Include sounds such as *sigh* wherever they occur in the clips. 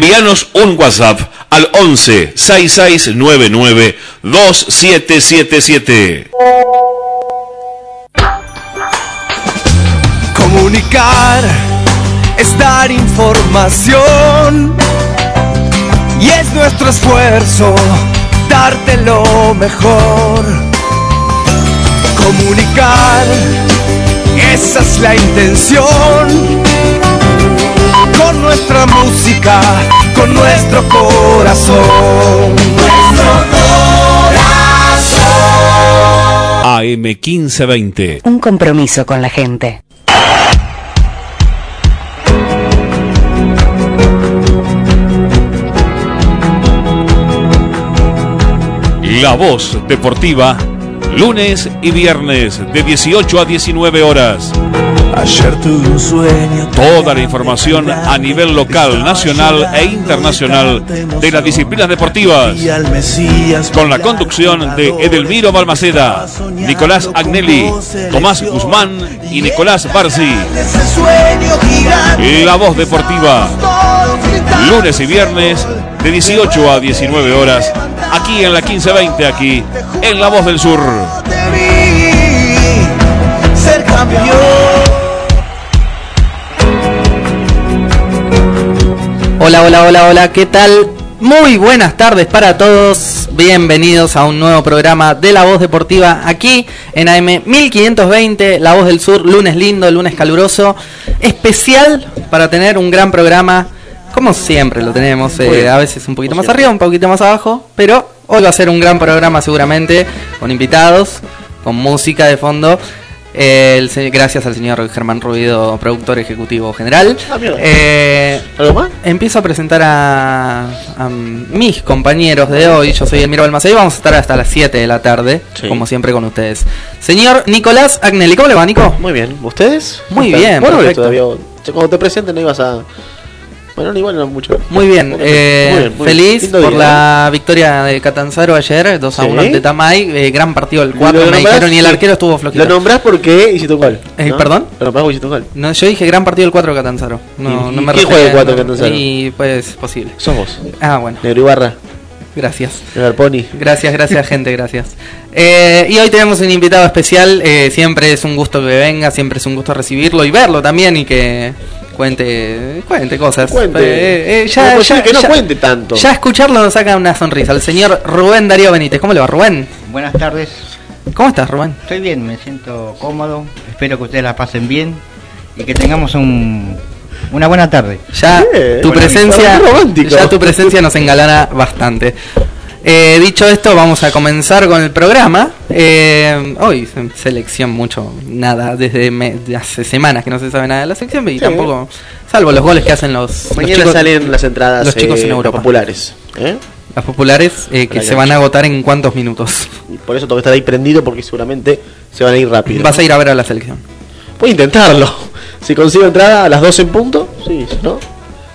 envíanos un WhatsApp al 11 6699 2777. Comunicar es dar información y es nuestro esfuerzo darte lo mejor. Comunicar, esa es la intención. Con nuestra música, con nuestro corazón. Nuestro corazón. AM 1520. Un compromiso con la gente. La Voz Deportiva, lunes y viernes de 18 a 19 horas. Ayer tuve un sueño. Toda la información a nivel local, nacional e internacional de las disciplinas deportivas. Con la conducción de Edelmiro Balmaceda, Nicolás Agnelli, Tomás Guzmán y Nicolás Barzi. La Voz Deportiva, lunes y viernes de 18 a 19 horas aquí en la 1520, aquí en La Voz del Sur. Ser campeón. Hola, hola, hola, hola, ¿qué tal? Muy buenas tardes para todos. Bienvenidos a un nuevo programa de La Voz Deportiva aquí en AM 1520, La Voz del Sur, lunes lindo, lunes caluroso, especial para tener un gran programa como siempre lo tenemos, eh, a veces un poquito más arriba, un poquito más abajo, pero hoy va a ser un gran programa seguramente, con invitados, con música de fondo. El, gracias al señor Germán Ruido, productor ejecutivo general. Ah, eh, ¿Algo más? Empiezo a presentar a, a mis compañeros de hoy. Yo soy Elmiro Balmaceda y vamos a estar hasta las 7 de la tarde, Sí. como siempre con ustedes. Señor Nicolás Agnelli, ¿cómo le va, Nico? Muy bien. ¿Ustedes? Muy bien, Bueno, perfecto. todavía. Cuando te presenten no ibas a. Bueno, igual no mucho. Muy bien, eh, muy bien, muy feliz bien. Por día, la victoria de Catanzaro ayer, 2 a Sí. 1 ante Tamay, eh, gran partido el ¿Lo 4, me dijeron, y el Sí. arquero estuvo flojito. Lo nombrás porque hiciste un gol. Eh, ¿no? ¿perdón? Lo nombrás porque hiciste un gol. No, yo dije gran partido el 4 de Catanzaro. No, ¿Y- no me quién juega el 4 de Catanzaro? Y pues posible. Sos vos. Ah, bueno, Negro Ibarra. gracias. Pony. Gracias, gracias gente, gracias. Eh, y hoy tenemos un invitado especial, eh, siempre es un gusto que venga, siempre es un gusto recibirlo y verlo también y que cuente cuente cosas. Cuente. Eh, eh, No ya, ya- que no ya- cuente tanto. Ya escucharlo nos saca una sonrisa. El señor Rubén Darío Benítez. ¿Cómo le va, Rubén? Buenas tardes, ¿Cómo estás, Rubén? estoy bien, me siento cómodo, espero que ustedes la pasen bien y que tengamos un, una buena tarde. Ya Bien, tu presencia, ya tu presencia nos engalana bastante. Eh, dicho esto, vamos a comenzar con el programa. Eh, hoy se- selección mucho, nada, desde me- de hace semanas que no se sabe nada de la sección y Sí. tampoco, salvo los goles que hacen los, los Mañana chicos, salen las entradas los chicos eh, en Europa. populares. ¿eh? las populares eh, que se van a agotar en cuántos minutos. Y por eso tengo que estar ahí prendido porque seguramente se van a ir rápido. Vas a ir a ver a la selección. Voy a intentarlo. Si consigo entrada a las 12 en punto, sí, no, Genial.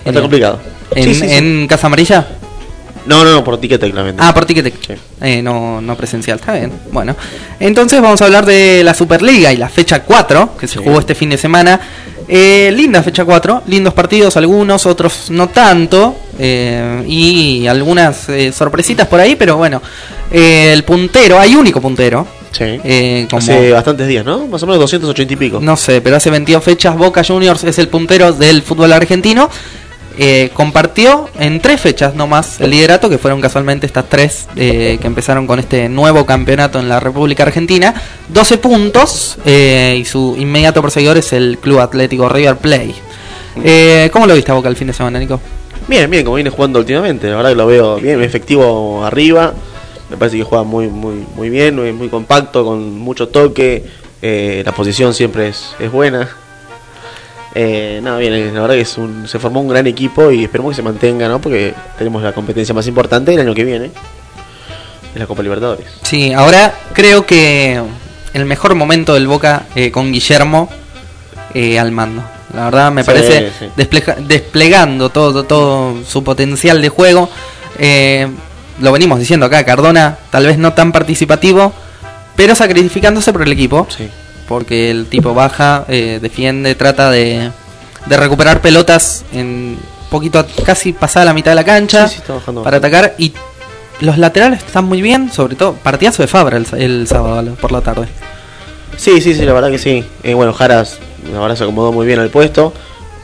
estar complicado. ¿En, Sí, sí, sí. en Casa Amarilla? No, no, no, por ticket claramente. Ah, por ticket. Sí. Eh, no, no presencial, está bien. Bueno, entonces vamos a hablar de la Superliga y la fecha 4, que se jugó este fin de semana. Eh, linda fecha 4, lindos partidos, algunos, otros no tanto. eh, y algunas eh, sorpresitas por ahí, pero bueno. eh, el puntero, hay único puntero. Sí. eh, como- Hace bastantes días, ¿no? Más o menos 280 y pico. no sé, pero hace 22 fechas Boca Juniors es el puntero del fútbol argentino. Eh, compartió en tres fechas nomás el liderato, que fueron casualmente estas tres eh, que empezaron con este nuevo campeonato en la República Argentina. 12 puntos eh, y su inmediato perseguidor es el Club Atlético River Play. Eh, ¿Cómo lo viste a Boca el fin de semana, Nico? Bien, bien, como viene jugando últimamente. La verdad que lo veo bien, efectivo arriba. Me parece que juega muy, muy, muy bien, muy, muy compacto, con mucho toque. La posición siempre es, es buena. Eh, nada, bien, la verdad que es un- se formó un gran equipo y esperemos que se mantenga, ¿no? Porque tenemos la competencia más importante el año que viene. Es la Copa Libertadores. Sí, ahora creo que el mejor momento del Boca eh, con Guillermo eh, al mando. La verdad me Sí, parece sí. desplegando todo, todo su potencial de juego. Eh, lo venimos diciendo acá, Cardona tal vez no tan participativo, pero sacrificándose por el equipo. Sí. Porque el tipo baja, eh, defiende, trata de, de recuperar pelotas en poquito casi pasada la mitad de la cancha Sí, sí, está bajando para atacar y los laterales están muy bien, sobre todo partidazo de Fabra el, el sábado por la tarde. Sí, sí, sí, la verdad que sí. Eh, bueno, Jaras, la verdad se acomodó muy bien al puesto.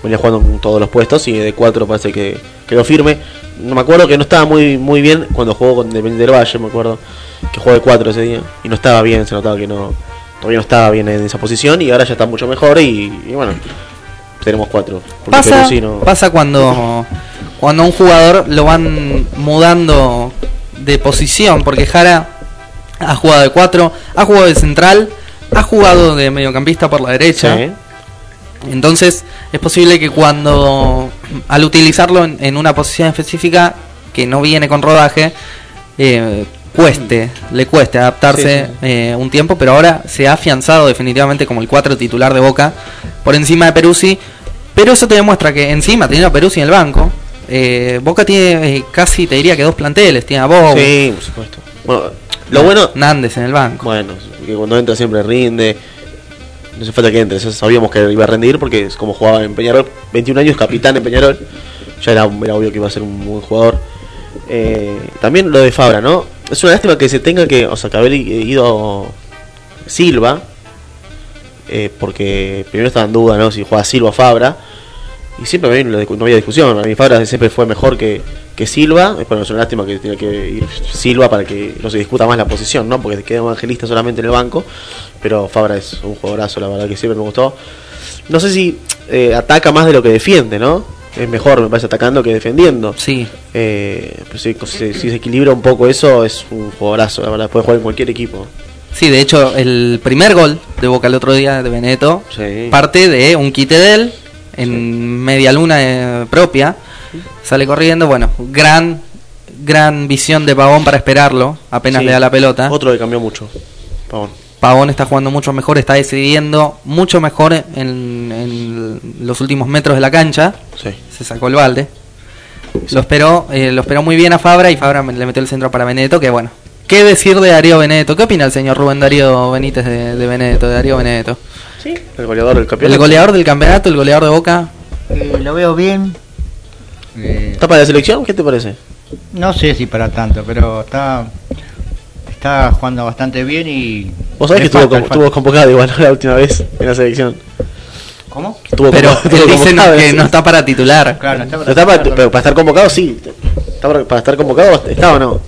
Venía jugando en todos los puestos y de 4 parece que quedó firme. No me acuerdo que no estaba muy muy bien cuando jugó con Independiente del Valle, me acuerdo que jugó de 4 ese día. Y no estaba bien, se notaba que no todavía no estaba bien en esa posición y ahora ya está mucho mejor y, y bueno, tenemos 4. Pasa, pasa cuando, cuando a un jugador lo van mudando de posición, porque Jara ha jugado de 4, ha jugado de central, ha jugado de mediocampista por la derecha. Entonces es posible que cuando al utilizarlo en, en una posición específica que no viene con rodaje, eh, cueste, le cueste adaptarse Sí, eh, un tiempo, pero ahora se ha afianzado definitivamente como el 4 titular de Boca por encima de Peruzzi. Pero eso te demuestra que encima teniendo a Peruzzi en el banco, eh, Boca tiene eh, casi, te diría que dos planteles, tiene a Bob, Sí, por supuesto. Bueno, lo bueno, Nández en el banco. Bueno, que cuando entra siempre rinde. No hace falta que entre, sabíamos que iba a rendir porque es como jugaba en Peñarol, 21 años, capitán en Peñarol. Ya era, era obvio que iba a ser un buen jugador. Eh, también lo de Fabra, ¿no? Es una lástima que se tenga que, o sea, que haber ido Silva, eh, porque primero estaba en duda, ¿no? Si juega Silva o Fabra. Y siempre no había discusión. A mí Fabra siempre fue mejor que, que Silva. Bueno, es una lástima que tenga que ir Silva para que no se discuta más la posición, ¿no? Porque queda evangelista solamente en el banco. Pero Fabra es un jugadorazo, la verdad que siempre me gustó. No sé si eh, ataca más de lo que defiende, ¿no? Es mejor, me parece, atacando que defendiendo. Sí, Eh, pero si, si- si se equilibra un poco eso, es un jugadorazo, la verdad. Puede jugar en cualquier equipo. sí, de hecho el primer gol de Boca el otro día de Beneto Sí. parte de un quite de él en media luna eh, propia. Sale corriendo, bueno, gran gran visión de Pavón para esperarlo, apenas Sí. le da la pelota. Otro que cambió mucho. Pavón. Pavón está jugando mucho mejor, está decidiendo mucho mejor en, en los últimos metros de la cancha. Sí. Se sacó el balde. Lo esperó, eh, lo esperó muy bien a Fabra y Fabra me- le metió el centro para Benedetto, que bueno. ¿Qué decir de Darío Benedetto? ¿Qué opina el señor Rubén Darío Benítez de, de Benedetto, de Darío Benedetto? Sí. El goleador del campeonato. El goleador del campeonato, el goleador de Boca. Eh, lo veo bien. Eh, ¿Está para la selección? ¿Qué te parece? no sé si para tanto, pero está está jugando bastante bien y. Vos sabés que estuvo, falta. estuvo convocado igual ¿no? la última vez en la selección. ¿Cómo? Estuvo Pero estuvo dice no- convocado en que no está para titular. Claro, no está No está para, pero para estar convocado sí. Está para, para estar convocado está o no.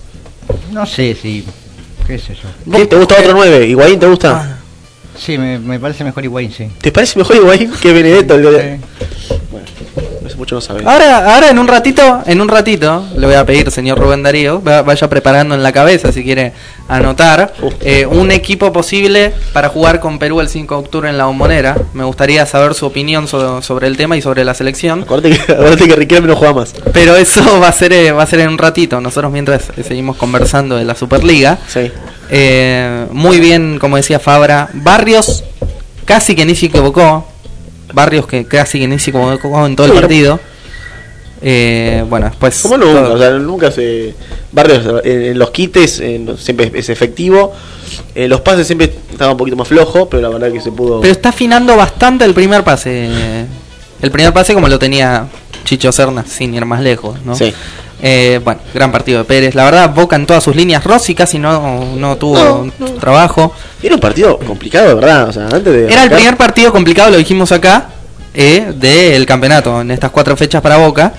No sé si. ¿Qué yo? ¿Vos ¿Te gusta otro 9? ¿Higuaín te gusta? Ah. Sí, me, me parece mejor Higuaín, sí. ¿Te parece mejor Higuaín que Benedetto? Bueno, eso mucho no sabe. Ahora, ahora en un ratito, en un ratito, le voy a pedir, señor Rubén Darío, va- vaya preparando en la cabeza si quiere anotar Uf. eh, un equipo posible para jugar con Perú el 5 de octubre en la bombonera. Me gustaría saber su opinión so- sobre el tema y sobre la selección. Acuérdate que, *laughs* acuérdate que Riquelme no juega más. Pero eso *laughs* va a ser eh, va a ser en un ratito. Nosotros mientras eh, seguimos conversando de la Superliga. Sí. Eh, muy bien, como decía Fabra. Barrios casi que ni se equivocó. Barrios que casi que ni se equivocó en todo el partido. Eh, bueno, después. Como nunca, o sea, nunca se. Barrios en, en los quites en- siempre es efectivo. En los pases siempre estaba un poquito más flojo, pero la verdad que se pudo. Pero está afinando bastante el primer pase. El primer pase como lo tenía Chicho Serna, sin ir más lejos, ¿no? Sí. Eh, bueno, gran partido de Pérez. La verdad, Boca en todas sus líneas. Rossi casi no, no tuvo No, no. trabajo. Era un partido complicado, de verdad. O sea, antes de. Era el primer partido complicado, lo dijimos acá, eh, del campeonato, en estas cuatro fechas para Boca.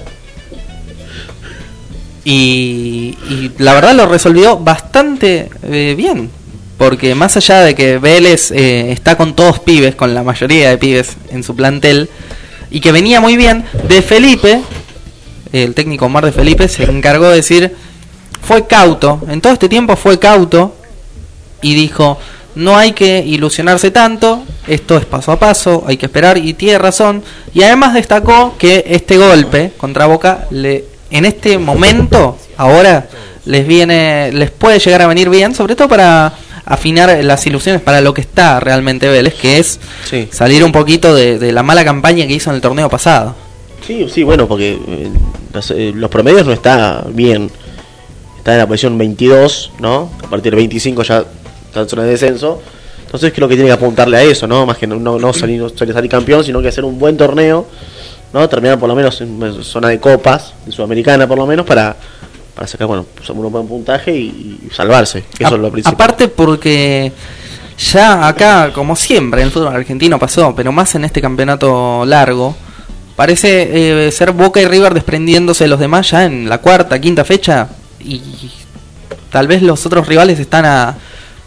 Y, y la verdad lo resolvió bastante eh, bien. Porque más allá de que Vélez eh, está con todos pibes, con la mayoría de pibes en su plantel, y que venía muy bien, de Felipe, el técnico Omar de Felipe, se encargó de decir, fue cauto, en todo este tiempo fue cauto, y dijo, no hay que ilusionarse tanto, esto es paso a paso, hay que esperar, y tiene razón, y además destacó que este golpe contra Boca, le, en este momento, ahora, les viene, les puede llegar a venir bien, sobre todo para afinar las ilusiones para lo que está realmente Vélez, que es Sí. salir un poquito de, de la mala campaña que hizo en el torneo pasado. Sí, sí, bueno, porque eh, los, eh, los promedios no está bien. Está en la posición 22, ¿no? A partir del 25 ya está en zona de descenso. Entonces creo que tiene que apuntarle a eso, ¿no? Más que no, no, no salir, salir salir campeón, sino que hacer un buen torneo ¿no? Terminar por lo menos en zona de copas, de Sudamericana por lo menos, para, para sacar, bueno, un buen puntaje y, y salvarse. Eso A- es lo principal. Aparte porque ya acá, como siempre, en el fútbol argentino pasó, pero más en este campeonato largo, parece eh, ser Boca y River desprendiéndose de los demás ya en la cuarta, quinta fecha y tal vez los otros rivales están a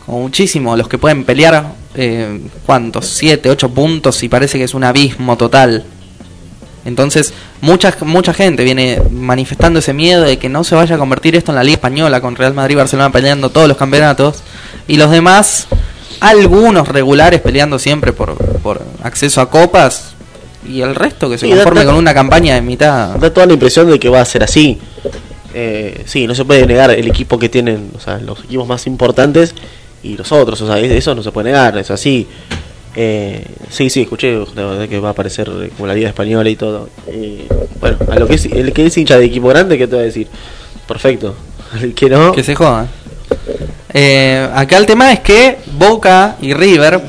como muchísimo, los que pueden pelear, eh, ¿cuántos? Siete, ocho puntos y parece que es un abismo total. Entonces, mucha, mucha gente viene manifestando ese miedo de que no se vaya a convertir esto en la Liga Española con Real Madrid y Barcelona peleando todos los campeonatos y los demás, algunos regulares peleando siempre por, por acceso a copas y el resto que se Sí, conforme da- con una campaña de mitad. Da toda la impresión de que va a ser así. Eh, sí, no se puede negar el equipo que tienen, o sea, los equipos más importantes y los otros, o sea, es- eso no se puede negar, es así. Eh, sí, sí, escuché la verdad que va a aparecer eh, como la Liga Española y todo. Eh, bueno, a lo que es, el que es hincha de equipo grande, ¿qué te va a decir? Perfecto. *laughs* El que no, Que se jodan. Eh, acá el tema es que Boca y River,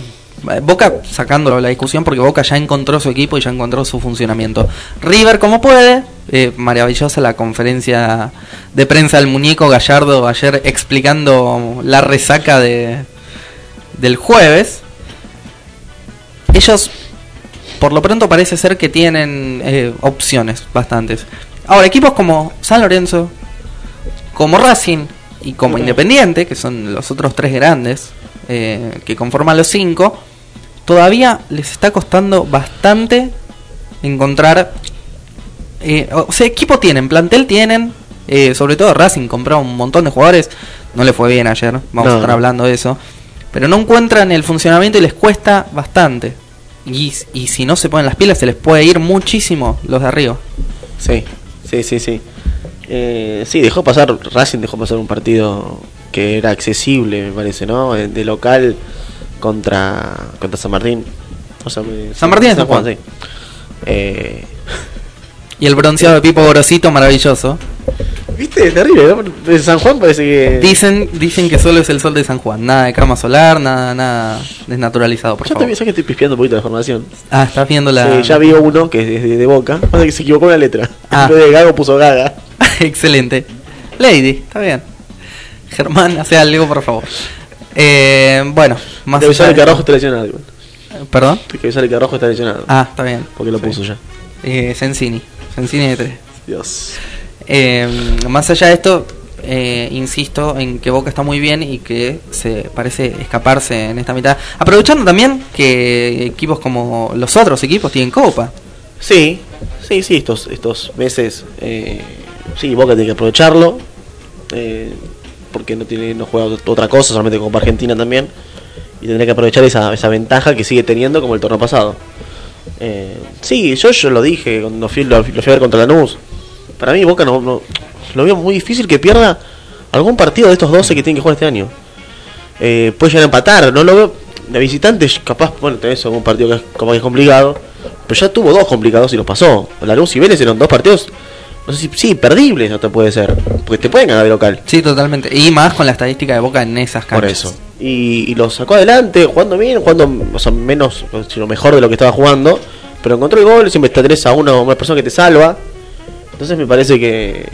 Boca sacándolo de la discusión porque Boca ya encontró su equipo y ya encontró su funcionamiento. River como puede, eh, maravillosa la conferencia de prensa del muñeco Gallardo ayer explicando la resaca de, del jueves. Ellos, por lo pronto parece ser que tienen eh, opciones bastantes. Ahora, equipos como San Lorenzo, como Racing y como Independiente, que son los otros tres grandes eh, que conforman los cinco, todavía les está costando bastante encontrar. eh, o sea, equipo tienen, plantel tienen, eh, sobre todo Racing compró un montón de jugadores, no le fue bien ayer, vamos No, a estar hablando de eso, pero no encuentran el funcionamiento y les cuesta bastante. Y, y si no se ponen las pilas, se les puede ir muchísimo los de arriba. Sí, sí, sí, sí. Eh, sí, dejó pasar, Racing dejó pasar un partido que era accesible, me parece, ¿no? De local contra contra San Martín. O sea, me- San Martín es San Juan. sí. Eh, *laughs* Y el bronceado de Pipo Gorosito, maravilloso. ¿Viste? Terrible, ¿no? De San Juan parece que... Dicen, dicen que solo es el sol de San Juan, nada de crema solar, nada, nada desnaturalizado, por Ya favor. te que estoy pispeando un poquito de información. Ah, estás viendo la. Sí, ya vi uno que es de, de Boca. Pasa que se equivocó la letra. Ah. En vez de Gago puso Gaga. *laughs* Excelente. Lady, está bien. Germán, hace algo, por favor. Eh, bueno, más Te avisar allá que de Arrojo está lesionado. igual. ¿Perdón? Que Arrojo está lesionado. Ah, está bien. Porque lo puso ya. Eh, Sensini. Sensini de 3. Dios. Eh, más allá de esto, eh, insisto en que Boca está muy bien y que se parece escaparse en esta mitad. Aprovechando también que equipos como los otros equipos tienen copa. Sí, sí, sí, estos, estos meses, eh, sí, Boca tiene que aprovecharlo, eh, porque no tiene no juega otra cosa, solamente Copa Argentina también, y tendría que aprovechar esa, esa ventaja que sigue teniendo como el torneo pasado. Eh, sí, yo, yo lo dije cuando fui, lo, fui a ver contra Lanús. Para mí Boca no, lo veo muy difícil que pierda algún partido de estos 12 que tienen que jugar este año. Eh, puede llegar a empatar, no lo veo de visitantes, capaz, bueno, tenés algún partido que es, que es complicado, pero ya tuvo dos complicados y los pasó. La Luz y Vélez eran dos partidos, no sé si, sí, perdibles, te puede ser, porque te pueden ganar de local. Sí, totalmente. Y más con la estadística de Boca en esas Por canchas. eso. Y, y lo sacó adelante, jugando bien, jugando o sea, menos, sino mejor de lo que estaba jugando. Pero encontró el gol, siempre está 3 a 1, una persona que te salva. Entonces me parece que,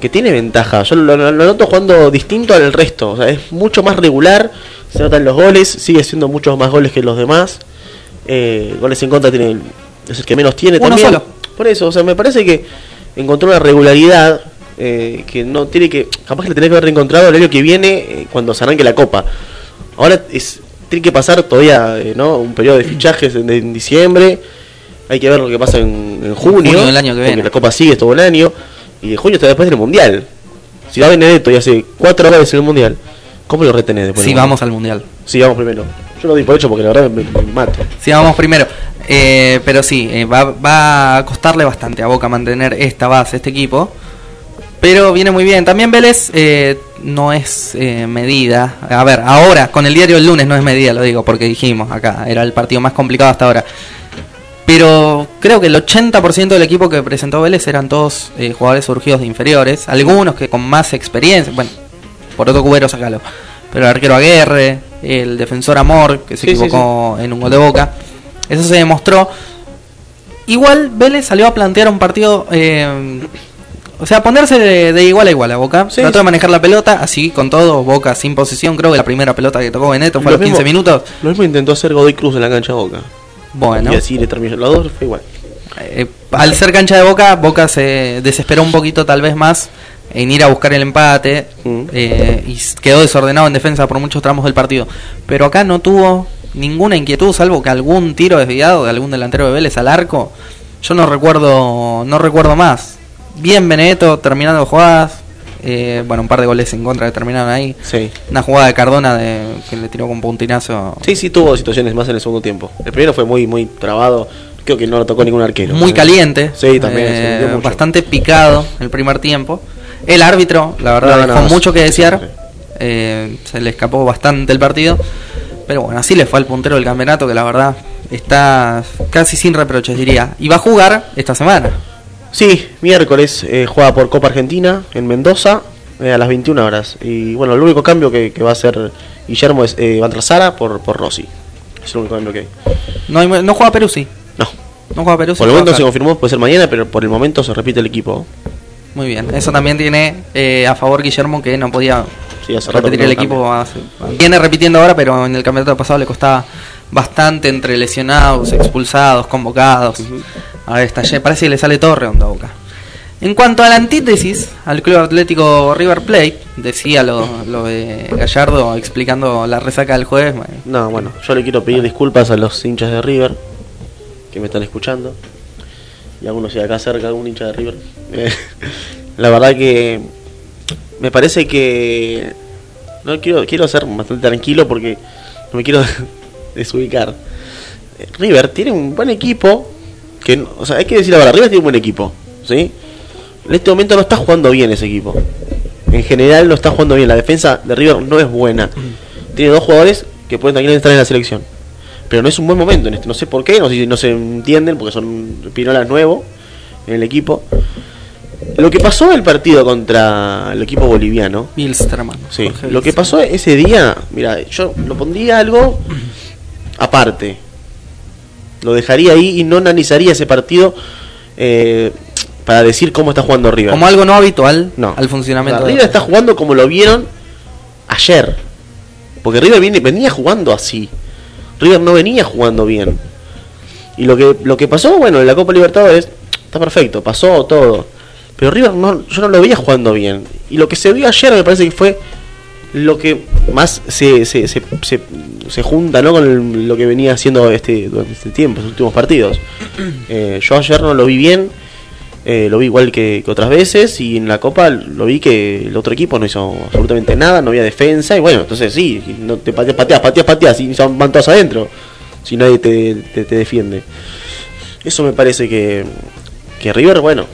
que tiene ventaja. Yo lo, lo- lo noto jugando distinto al resto. O sea, es mucho más regular, se notan los goles, sigue siendo muchos más goles que los demás. Eh, goles en contra tiene, es el que menos tiene Uno también. solo. Por eso, o sea, me parece que encontró una regularidad eh, que no tiene que. Capaz que le tenés que haber reencontrado el año que viene eh, cuando se arranque la copa. Ahora es, tiene que pasar todavía eh, ¿no? un periodo de fichajes en, en diciembre. Hay que ver lo que pasa en, en junio. junio del año que porque viene. la copa sigue todo el año. Y en junio está después del mundial. Si va Benedetto y hace cuatro goles en el mundial, ¿cómo lo retenés después? Si vamos al mundial. Sí, vamos primero. Yo lo di por hecho porque la verdad me, me- me mato. Si vamos primero. Eh, pero sí, eh, va, va a costarle bastante a Boca mantener esta base, este equipo. Pero viene muy bien. También Vélez eh, no es eh, medida. A ver, ahora, con el diario del lunes no es medida, lo digo, porque dijimos acá, era el partido más complicado hasta ahora. Pero creo que el 80% del equipo que presentó Vélez eran todos eh, jugadores surgidos de inferiores. Algunos que con más experiencia. Bueno, por otro cubero sacalo. Pero el arquero Aguerre, el defensor Amor, que se Sí, sí, equivocó en un gol de boca. Eso se demostró. igual Vélez salió a plantear un partido. eh, o sea, ponerse de, de igual a igual a Boca. Sí, Trató sí. de manejar la pelota, así con todo. Boca sin posición. Creo que la primera pelota que tocó Beneto fue a Lo los 15 mismo- minutos. Lo mismo intentó hacer Godoy Cruz en la cancha de Boca. Bueno, Y así le terminó. Los dos fue igual. eh, al ser cancha de Boca, Boca se desesperó un poquito, tal vez más, en ir a buscar el empate. Mm. eh, y quedó desordenado en defensa por muchos tramos del partido. Pero acá no tuvo ninguna inquietud, salvo que algún tiro desviado de algún delantero de Vélez al arco. Yo no recuerdo, no recuerdo más. Bien Benedetto terminando jugadas. eh, bueno, un par de goles en contra que terminaron ahí. Sí. Una jugada de Cardona de, que le tiró con puntinazo. Sí, sí, tuvo situaciones más en el segundo tiempo. El primero fue muy, muy trabado. Creo que no lo tocó ningún arquero. muy caliente. Sí, también. eh, bastante picado el primer tiempo. El árbitro, la verdad, No, no, dejó sí, mucho que desear. Eh, se le escapó bastante el partido. Pero bueno, así le fue al puntero del campeonato, que la verdad está casi sin reproches, diría. Y va a jugar esta semana. Sí, miércoles eh, juega por Copa Argentina en Mendoza eh, a las 21 horas. Y bueno, el único cambio que, que va a hacer Guillermo es eh, Sara por, por Rossi. Es el único cambio que hay. No, hay- no juega Perú, sí. No. No juega sí Por el momento se confirmó, puede ser mañana, pero por el momento se repite el equipo. Muy bien. Eso también tiene eh, a favor Guillermo que no podía Sí, hace repetir el equipo. hace- viene repitiendo ahora, pero en el campeonato pasado le costaba bastante entre lesionados, expulsados, convocados. Ahora está, parece que le sale todo redondo a Boca. En cuanto a la antítesis, al Club Atlético River Plate, decía lo, lo de Gallardo explicando la resaca del jueves. No, bueno, yo le quiero pedir disculpas a los hinchas de River que me están escuchando. Y algunos de acá cerca, algún hincha de River. *laughs* La verdad que me parece que no quiero quiero ser bastante tranquilo porque no me quiero *laughs* desubicar. River tiene un buen equipo que, o sea, hay que decir ahora, River tiene un buen equipo, ¿sí? En este momento no está jugando bien ese equipo. En general no está jugando bien. La defensa de River no es buena. Tiene dos jugadores que pueden también estar en la selección. Pero no es un buen momento en este. No sé por qué, no sé no se entienden, porque son Pinolas nuevo en el equipo. Lo que pasó el partido contra el equipo boliviano, Bilsterman. sí, Jorge lo que pasó ese día, mira, yo lo pondría algo aparte. Lo dejaría ahí y no analizaría ese partido eh, para decir cómo está jugando River. Como algo no habitual No. al funcionamiento O sea, de River está jugando como lo vieron ayer. Porque River viene, venía jugando así. River no venía jugando bien. Y lo que, lo que pasó, bueno, en la Copa Libertadores, está perfecto, pasó todo. Pero River no, yo no lo veía jugando bien. Y lo que se vio ayer me parece que fue lo que más se, se, se, se, se junta ¿no? con el- lo que venía haciendo este, durante este tiempo, los últimos partidos. *clears throat* Eh, yo ayer no lo vi bien, eh, lo vi igual que, que otras veces y en la Copa lo vi que el otro equipo no hizo absolutamente nada, no había defensa y bueno, entonces sí, no te pateas, pateas, pateas, pateas y son- van todos adentro si nadie te, te, te defiende. Eso me parece que, que River, bueno,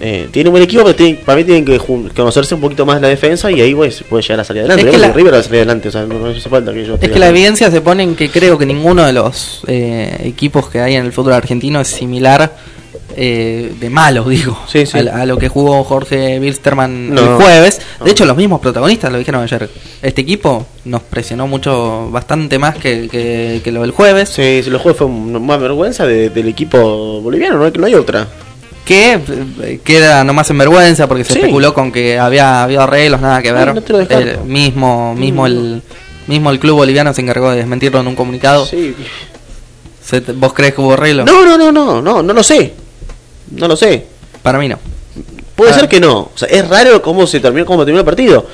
eh, tiene un buen equipo, pero tiene- para mí tienen que conocerse un poquito más la defensa y ahí pues, puede llegar a salir adelante. Es que la- River a salir adelante, o sea, no, no hace falta que yo Es que la evidencia se pone en que creo que ninguno de los eh, equipos que hay en el fútbol argentino es similar eh, de malo, digo, Sí, sí. A, a lo que jugó Jorge Wilstermann No. el jueves. No. De hecho, los mismos protagonistas lo dijeron ayer. Este equipo nos presionó mucho, bastante más que, que- que lo del jueves. Sí, si los juegos fue un- más vergüenza de- del equipo boliviano, no no hay otra. Que queda nomás en vergüenza porque se Sí. especuló con que había habido arreglos, nada que ver. no. El mismo, mismo el mismo el club boliviano se encargó de desmentirlo en un comunicado. Sí. Se te- ¿Vos crees que hubo arreglo? No, no, no, no, no, no lo sé. No lo sé. Para mí no. Puede ser que no. O sea, es raro cómo se terminó, cómo terminó el partido.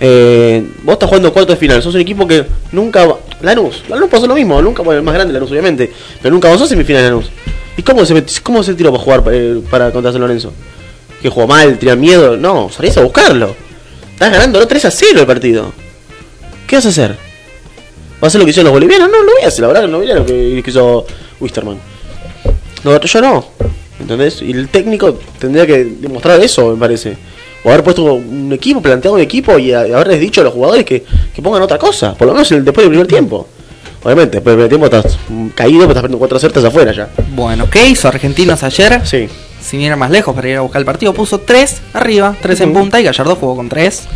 Eh, vos estás jugando cuarto de final, sos un equipo que nunca. Lanús, Lanús pasó lo mismo, nunca, bueno, el más grande Lanús, obviamente, pero nunca avanzó a semifinal Lanús. ¿Y cómo se, cómo se tiró para jugar eh, para contra San Lorenzo? ¿Que jugó mal, tenía miedo? No, salís a buscarlo. Estás ganando 3 a 0 el partido. ¿Qué vas a hacer? ¿Vas a hacer lo que hicieron los bolivianos? No, lo voy a hacer, la verdad que no voy lo que hizo Wisterman. No, yo no. ¿Entendés? Y el técnico tendría que demostrar eso, me parece. O haber puesto un equipo, planteado un equipo y, haberles dicho a los jugadores que, que pongan otra cosa. Por lo menos después del primer tiempo. Obviamente, después del primer tiempo estás caído, pero estás perdiendo cuatro certas afuera ya. Bueno, ¿qué hizo Argentinos ayer? Sí. Sin ir más lejos para ir a buscar el partido, puso 3 arriba, 3 en punta y Gallardo jugó con 3.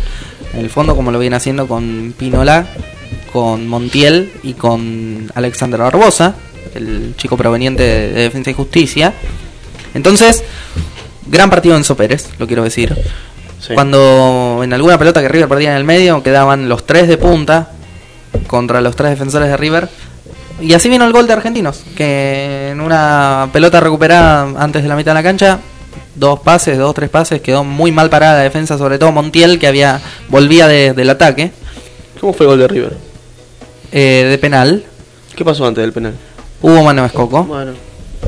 En el fondo, como lo viene haciendo con Pinola, con Montiel y con Alexander Barbosa. el chico proveniente de, de Defensa y Justicia. Entonces, gran partido en Pérez, lo quiero decir. Sí. Cuando en alguna pelota que River perdía en el medio, quedaban los tres de punta contra los tres defensores de River. Y así vino el gol de Argentinos, que en una pelota recuperada antes de la mitad de la cancha, dos pases, dos, tres pases, quedó muy mal parada la defensa, sobre todo Montiel, que había volvía de- del ataque, ¿Cómo fue el gol de River? eh, de penal. ¿Qué pasó antes del penal? Hubo mano de Escoco. Bueno,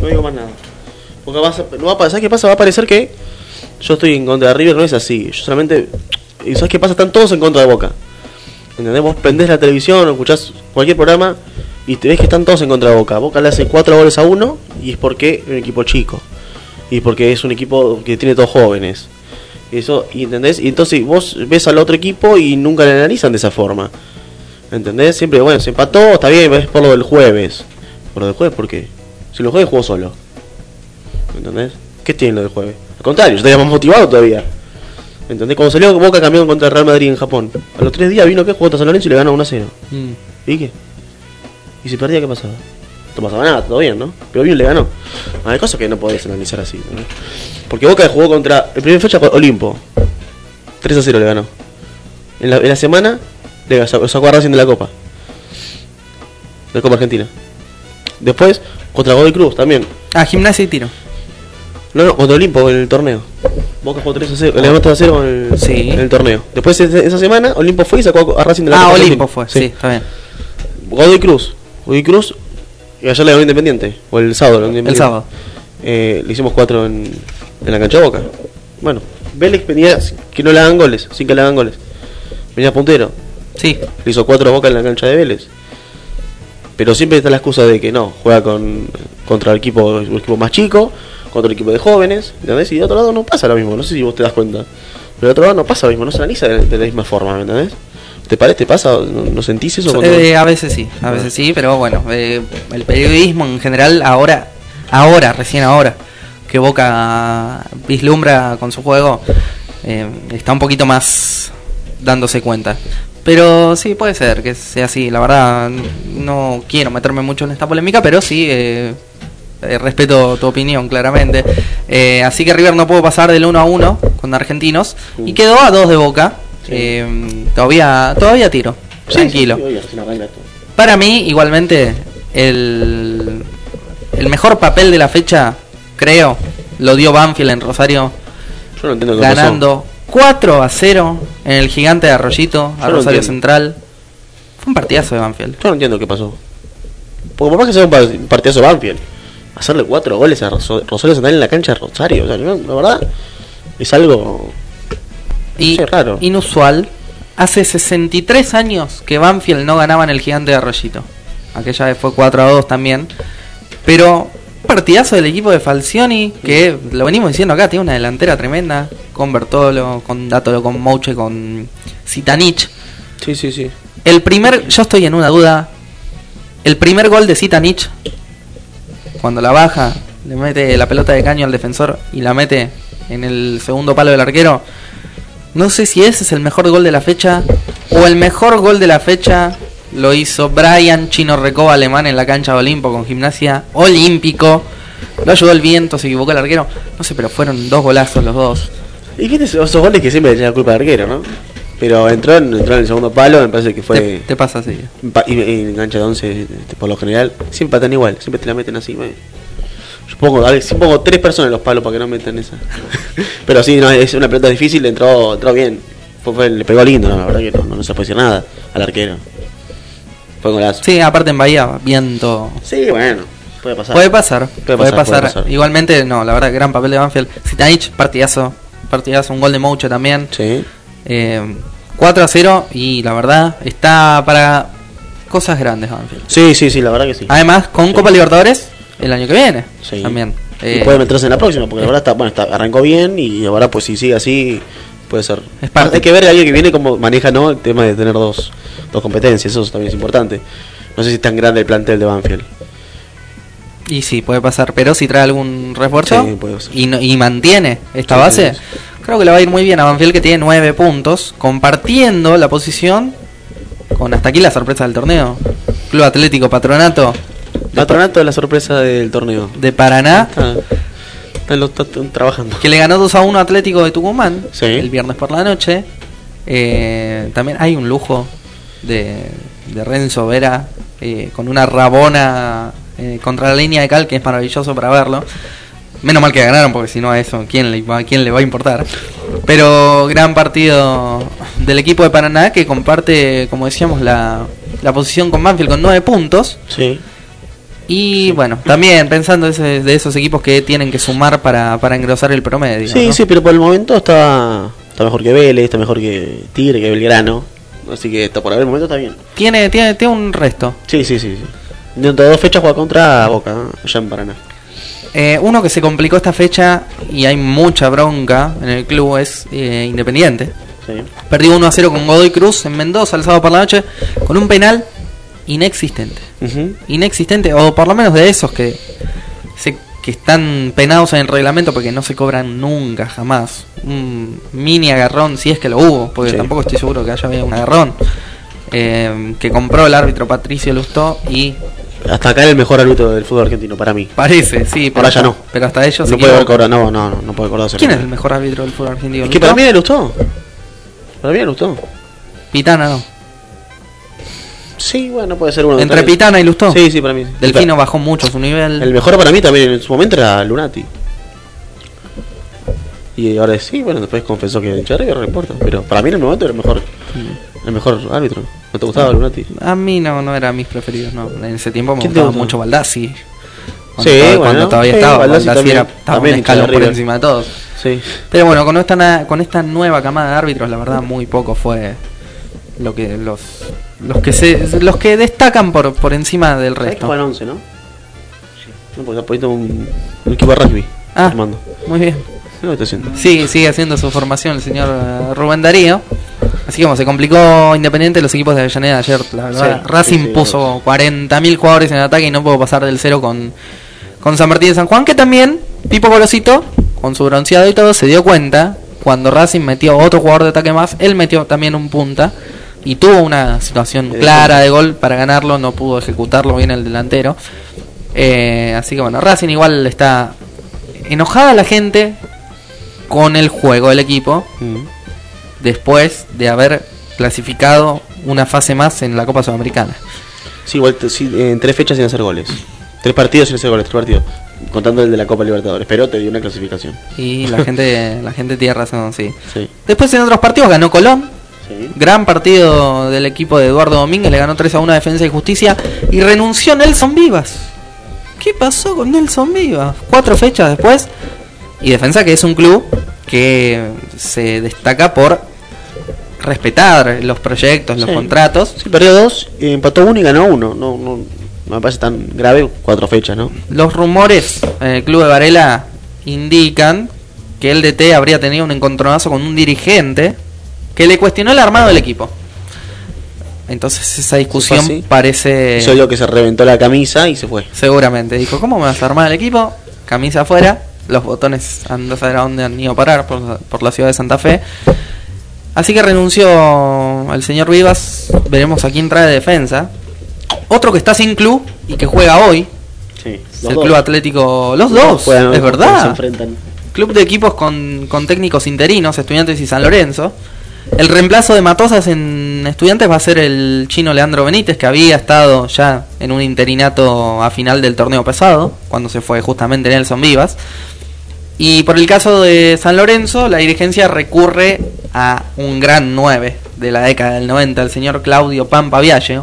no digo más nada. Porque vas a- no va a pasar, ¿sabes qué pasa? Va a parecer que yo estoy en contra de River, no es así. Yo solamente. ¿Y sabes qué pasa? Están todos en contra de Boca. ¿Entendés? Vos prendés la televisión o escuchás cualquier programa y te ves que están todos en contra Boca. Boca le hace 4 goles a uno y es porque es un equipo chico. Y porque es un equipo que tiene todos jóvenes. Eso, ¿entendés? Y entonces vos ves al otro equipo y nunca le analizan de esa forma. ¿Entendés? Siempre, bueno, se empató, está bien, es por lo del jueves. ¿Por lo del jueves por qué? Si lo jueves jugó solo. ¿Entendés? ¿Qué tiene lo del jueves? Al contrario, yo estaría más motivado todavía. ¿Entendés? Cuando salió Boca campeón contra el Real Madrid en Japón. A los tres días vino que jugó contra San Lorenzo y le ganó 1 a 0. Mm. ¿Y qué? ¿Y si perdía qué pasaba? No pasaba nada, todo bien, ¿no? Pero bien le ganó. Ah, hay cosas que no podés analizar así. ¿no? Porque Boca jugó contra. El primer fecha Olimpo. 3 a 0 le ganó. En la, en la semana le sacó, sacó a Racing de la Copa. De la Copa Argentina. Después, contra Godoy Cruz también. Ah, gimnasia y tiro. No, no, contra Olimpo en el torneo. Boca jugó 3 a 0. Le ganó 3 a 0 en el, Sí. en el torneo. Después, esa semana, Olimpo fue y sacó a Racing de la Ah, Copa. Olimpo fue, sí, está bien. Godoy Cruz. Godoy Cruz. Y ayer le ganó Independiente. O el sábado. El Independiente. sábado. Eh, le hicimos 4 en, en la cancha de Boca. Bueno, Vélez venía que no le hagan goles. Sin que le hagan goles. Venía puntero. Sí, Le hizo 4 a Boca en la cancha de Vélez. Pero siempre está la excusa de que no. Juega con, contra el equipo, un equipo más chico. El equipo de jóvenes. ¿Entendés? Y de otro lado no pasa lo mismo. No sé si vos te das cuenta. Pero de otro lado no pasa lo mismo. No se analiza de, la misma forma. ¿Me entendés? ¿Te parece? ¿Te pasa? ¿No, no sentís eso? Eh, a veces sí, a veces sí, pero bueno, eh, el periodismo en general ahora, ahora, recién ahora, que Boca vislumbra con su juego, eh, está un poquito más dándose cuenta. Pero sí, puede ser que sea así, la verdad, no quiero meterme mucho en esta polémica, pero sí, eh, eh, respeto tu opinión, claramente. Eh, así que River no pudo pasar del 1 a 1 con Argentinos y quedó a 2 de Boca. Eh, todavía, todavía tiro, tranquilo. Para mí, igualmente, el, el mejor papel de la fecha, creo, lo dio Banfield en Rosario, Yo no entiendo qué pasó. ganando 4 a 0 en el gigante de Arroyito, a Yo Rosario. Central. Fue un partidazo de Banfield. Yo no entiendo qué pasó. Porque por más que sea un par- un partidazo Banfield, hacerle cuatro goles a Rosa- Rosario Central en la cancha de Rosario, o sea, la verdad, es algo. Y raro. inusual, hace 63 años que Banfield no ganaba en el gigante de Arroyito. Aquella vez fue 4 a 2 también. Pero un partidazo del equipo de Falcioni, que lo venimos diciendo acá, tiene una delantera tremenda, con Bertolo, con Dátolo, con Mouche, con Zitanich. Sí, sí, sí. El primer, yo estoy en una duda. El primer gol de Zitanich, cuando la baja, le mete la pelota de caño al defensor y la mete en el segundo palo del arquero. No sé si ese es el mejor gol de la fecha o el mejor gol de la fecha lo hizo Brian Chino Recoba alemán en la cancha de Olimpo con gimnasia olímpico. Lo ayudó el viento, se equivocó el arquero. No sé, pero fueron dos golazos los dos. Y viste esos goles que siempre echan la culpa al arquero, ¿no? Pero entró en, entró en el segundo palo, me parece que fue. te pasa así. Y, y engancha de 11 este, por lo general. Siempre patan igual, siempre te la meten así. me- Yo pongo, a ver, si pongo tres personas en los palos para que no metan esa. *laughs* Pero sí, no, es una pelota difícil, entró, entró bien. Fue- fue- le pegó lindo, no, la verdad que no, no, no se puede decir nada al arquero. Fue un golazo. Sí, aparte en Bahía, viento. Sí, bueno, puede pasar. Puede pasar, puede pasar, puede pasar. Igualmente, no, la verdad, gran papel de Banfield. Zitanich, partidazo, partidazo, un gol de Mouche también. Sí. Eh, 4 a 0 y la verdad está para cosas grandes Banfield. sí, sí, sí, la verdad que sí. Además, con Sí. Copa Libertadores el año que viene Sí. también. Y Eh, puede meterse en la próxima, porque la verdad está, bueno, está, arrancó bien y ahora pues si sigue así, puede ser. Es parte. Hay que ver a alguien que viene cómo maneja ¿no? el tema de tener dos, dos competencias, eso también es importante. No sé si es tan grande el plantel de Banfield. y sí, puede pasar, pero si trae algún refuerzo Sí, y, no- y mantiene esta Sí, base, sí, creo que le va a ir muy bien a Banfield que tiene 9 puntos, compartiendo la posición con hasta aquí la sorpresa del torneo. Club Atlético Patronato Patronato es la sorpresa del torneo. de Paraná, Está, está lo- está- está trabajando. que le ganó 2 a 1 a Atlético de Tucumán Sí. el viernes por la noche. Eh, también hay un lujo de, de Renzo Vera eh, con una rabona eh, contra la línea de cal que es maravilloso para verlo. Menos mal que ganaron, porque si no a eso, ¿quién le, va- ¿quién le va a importar? Pero gran partido del equipo de Paraná que comparte, como decíamos, la, la posición con Banfield con 9 puntos. Sí. Y bueno, también pensando ese- de esos equipos que tienen que sumar para, para engrosar el promedio. Sí, ¿no? sí, pero por el momento está, está mejor que Vélez, está mejor que Tigre, que Belgrano. Así que está por ahí, el momento está bien. Tiene, tiene, tiene un resto. Sí, sí, sí. sí. Dentro de dos fechas juega contra Boca, ¿eh? allá en Paraná. Eh, uno que se complicó esta fecha y hay mucha bronca en el club es eh, Independiente. Sí. Perdió 1 a 0 con Godoy Cruz en Mendoza el sábado por la noche con un penal inexistente. Inexistente, o por lo menos de esos que, se, que están penados en el reglamento porque no se cobran nunca, jamás. Un mini agarrón, si es que lo hubo, porque Sí. tampoco estoy seguro que haya habido un agarrón. eh, que compró el árbitro Patricio Lustó y Hasta acá el mejor árbitro del fútbol argentino, para mí. parece, sí, pero, Ahora ya no. pero hasta ellos No puede haber cobrado, no, no, no, no puede cobrar. ¿Quién es el mejor árbitro del fútbol argentino? Es que para mí le gustó. Para mí le gustó. Pitana no. Sí, bueno, puede ser uno. de Entre también. Pitana y Lustó. Sí, sí, para mí. Delfino bajó mucho su nivel. El mejor para mí también en su momento era Lunati. Y ahora sí, bueno, después confesó que no importa. Pero para mí en el momento era el mejor, el mejor árbitro. ¿No te gustaba Lunati? A mí no, no era mis preferidos, no. En ese tiempo me ¿Quién te gustaba mucho Baldassi. Cuando, Sí, estaba- bueno, cuando todavía sí, estaba, Baldassi Baldassi, también. era, estaba También un escalón por encima de todos. Sí. Pero bueno, con esta, con esta nueva camada de árbitros, la verdad, muy poco fue lo que los los que se los que destacan por por encima del ¿Sabés que resto. juegan 11, no? No, porque poniendo un, un equipo de rugby. Ah. Armando. Muy bien. Está haciendo. Sí, sigue haciendo su formación el señor eh, Rubén Darío. Así que como se complicó Independiente los equipos de Avellaneda ayer, la verdad, Sí, Racing sí, sí, puso 40.000 jugadores en ataque y no pudo pasar del cero con, con San Martín de San Juan, que también, Pipo Golosito, con su bronceado y todo, se dio cuenta cuando Racing metió otro jugador de ataque más, él metió también un punta y tuvo una situación clara de gol para ganarlo, no pudo ejecutarlo bien el delantero. Eh, así que bueno, Racing igual está enojada la gente con el juego del equipo Mm. después de haber clasificado una fase más en la Copa Sudamericana. Sí, igual sí, en tres fechas sin hacer goles. Tres partidos sin hacer goles, tres partidos. Contando el de la Copa Libertadores. Pero te dio una clasificación. Y la gente *laughs* la gente tiene razón, sí. Sí. Después en otros partidos ganó Colón. Sí. Gran partido del equipo de Eduardo Domínguez, le ganó 3 a 1 a Defensa y Justicia y renunció Nelson Vivas. ¿Qué pasó con Nelson Vivas? Cuatro fechas después. Y Defensa que es un club que se destaca por respetar los proyectos, los Sí. contratos. Sí, perdió dos, eh, empató uno y ganó uno. No, no, no me parece tan grave. Cuatro fechas, ¿no? Los rumores en el club de Varela indican que el DT habría tenido un encontronazo con un dirigente que le cuestionó el armado del equipo. Entonces esa discusión parece Eso dio que se reventó la camisa y se fue. seguramente. Dijo, ¿cómo me vas a armar el equipo? Camisa afuera, los botones anda a saber a dónde han ido a parar por, la- por la ciudad de Santa Fe. Así que renunció el señor Vivas, veremos a quién trae de defensa. Otro que está sin club y que juega hoy, Sí. el Club Atlético. Los dos, Juegan- es Se verdad. enfrentan. Club de equipos con, con técnicos interinos, Estudiantes y San Lorenzo. El reemplazo de Matosas en Estudiantes va a ser el chino Leandro Benítez, que había estado ya en un interinato a final del torneo pasado, cuando se fue justamente Nelson Vivas. Y por el caso de San Lorenzo, la dirigencia recurre a un gran 9 de la década del 90, el señor Claudio Pampa Vialle.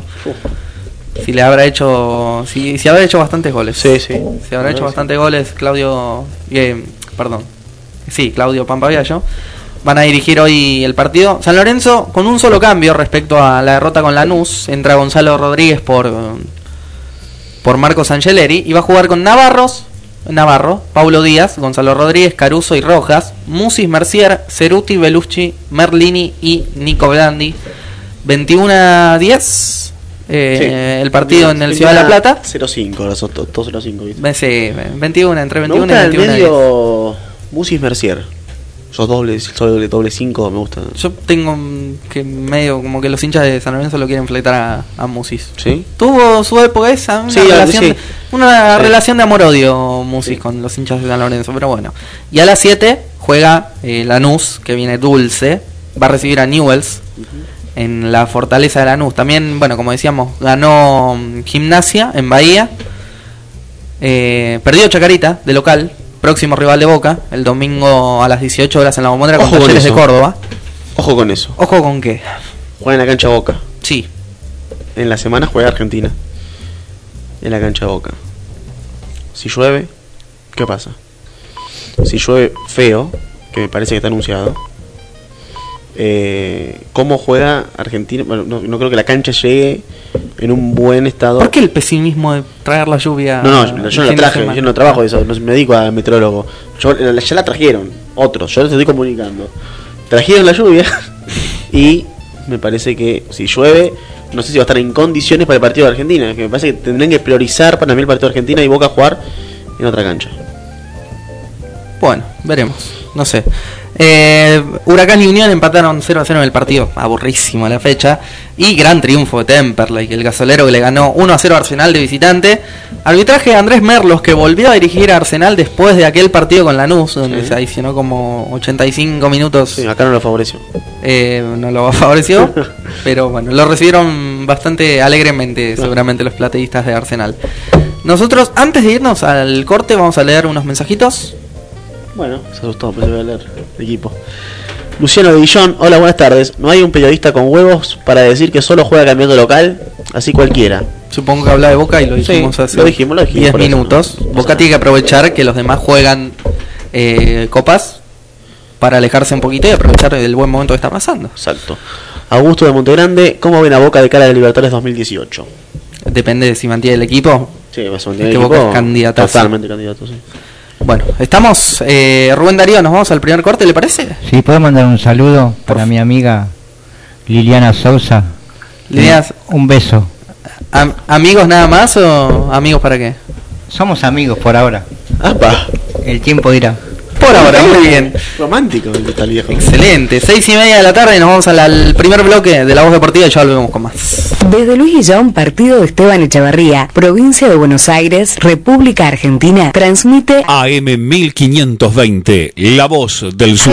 Si le habrá hecho. Si, si habrá hecho bastantes goles. Sí, sí. Se habrá hecho Sí. bastantes goles Claudio. eh, perdón. Sí, Claudio Pampaviallo. Van a dirigir hoy el partido. San Lorenzo con un solo cambio respecto a la derrota con Lanús. Entra Gonzalo Rodríguez por, por Marcos Angeleri. Y va a jugar con Navarros. Navarro, Paulo Díaz, Gonzalo Rodríguez, Caruso y Rojas, Musis Mercier, Ceruti, Belucci, Merlini y Nico Blandi. 21 a 10 eh, Sí. el partido en el Ciudad de la Plata. 0-5, ahora son to- todos 0-5. ¿viste? Ve- Sí, 21, entre Me 21 y gusta el 21. medio Musis Mercier. Esos dobles, doble, doble 5 me gusta. Yo tengo que medio como que los hinchas de San Lorenzo lo quieren fletar a, a Musis. ¿Sí? Tuvo su época esa, una Sí, relación sí. de- Una Sí. relación de amor-odio, Musis, con los hinchas de San Lorenzo, pero bueno. Y a las 7 juega eh, Lanús, que viene dulce. Va a recibir a Newells en la fortaleza de Lanús. También, bueno, como decíamos, ganó mm, Gimnasia en Bahía. Eh, perdió Chacarita, de local. Próximo rival de Boca, el domingo a las 18 horas en la Bombonera con Ojo con Talleres de. Córdoba. Ojo con eso. Ojo con qué. Juega en la cancha Boca. Sí, En la semana juega Argentina. En la cancha Boca. Si llueve, ¿qué pasa? Si llueve feo, que me parece que está anunciado. Eh, ¿Cómo juega Argentina? Bueno, no, no creo que la cancha llegue en un buen estado. ¿Por qué el pesimismo de traer la lluvia? No, no, yo, no la traje, yo no trabajo de eso, no me dedico a meteorólogo. Yo, ya la trajeron, otros, yo les estoy comunicando. Trajeron la lluvia *laughs* y me parece que si llueve, no sé si va a estar en condiciones para el partido de Argentina. Que me parece que tendrían que priorizar para mí el partido de Argentina y Boca jugar en otra cancha. Bueno, veremos. No sé. Eh, Huracán y Unión empataron 0 a 0 en el partido. Aburrísimo la fecha. Y gran triunfo de Temperley, el gasolero que le ganó 1 a 0 a Arsenal de visitante. Arbitraje de Andrés Merlos, que volvió a dirigir a Arsenal después de aquel partido con Lanús, donde Sí. se adicionó como 85 minutos. Sí, acá no lo favoreció. Eh, no lo favoreció, *laughs* pero bueno, lo recibieron bastante alegremente, seguramente los plateístas de Arsenal. Nosotros, antes de irnos al corte, vamos a leer unos mensajitos. Bueno, se asustó, pero se voy a leer el equipo. Luciano de Guillón, hola, buenas tardes. ¿No hay un periodista con huevos para decir que solo juega cambiando local? Así cualquiera. Supongo que habla de Boca y lo Sí, dijimos hace lo dijimos, lo dijimos, 10 por eso, minutos. no Boca tiene que aprovechar que los demás juegan eh, copas para alejarse un poquito y aprovechar el buen momento que está pasando. Exacto. Augusto de Montegrande, ¿cómo ven a Boca de cara la Libertadores 2018? Depende de si mantiene el equipo. Sí, vas a Boca es candidatazo. Totalmente candidato, sí. Bueno, estamos. eh, Rubén Darío, nos vamos al primer corte, ¿le parece? Sí, puedo mandar un saludo para mi amiga Liliana Sousa. Líneas, Un beso. am- ¿amigos nada más o amigos para qué? Somos amigos por ahora. ¡Apa! El tiempo dirá. Por ahora, muy bien. Romántico el que está el viejo. Excelente. Seis y media de la tarde nos vamos al, al primer bloque de la voz deportiva y ya volvemos con más. Desde Luis Guillón, partido de Esteban Echeverría, provincia de Buenos Aires, República Argentina, transmite AM 1520, La Voz del Sur.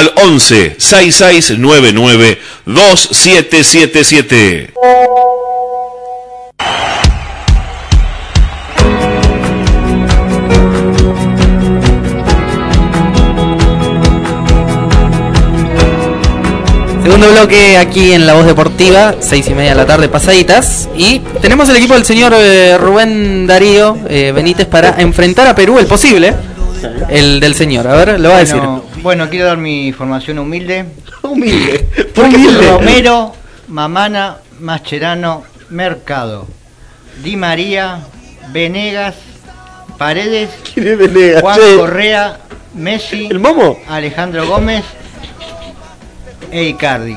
al 11 6699 2777. Segundo bloque aquí en La Voz Deportiva, seis y media de la tarde pasaditas. Y tenemos el equipo del señor eh, Rubén Darío eh, Benítez para enfrentar a Perú, el posible. El del señor, a ver, lo va a decir. Bueno, quiero dar mi información *laughs* humilde. Humilde. Romero, Mamana, Mascherano, Mercado, Di María, Venegas, Paredes, ¿Quién es Venegas? Juan Che, Correa, Messi, ¿El Momo? Alejandro Gómez e Icardi.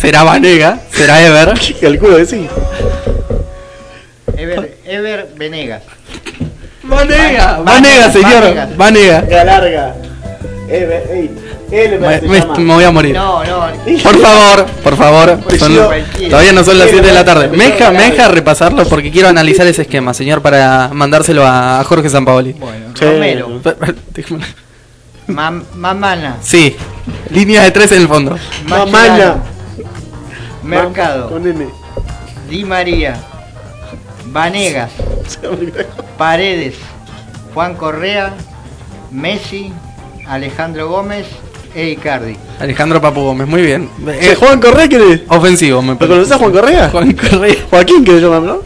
Será Vanega, será Ever. *laughs* Calculo que sí. Ever, Ever Venegas. Vanega, Vanega, Vanega, señor. Vanega. Vanega. La Me, me- me voy a morir. No, no. Por favor, por favor. Son- Cualquiera. todavía no son las 7 de la tarde. ¿Me deja, me deja repasarlo? Porque quiero analizar ese esquema, señor, para mandárselo a Jorge Sampaoli. Bueno, Romero, *laughs* Mam- Mamana, Sí, línea de tres en el fondo. Mamana. Mercado. Di María, Vanegas, *laughs* Paredes, Juan Correa, Messi, Alejandro Gómez e Icardi. Alejandro Papu Gómez, muy bien. Eh, Juan Correa, ¿quién es? ofensivo, me ¿Lo conoces a Juan Correa? Juan Correa. Joaquín, que se llama, ¿no?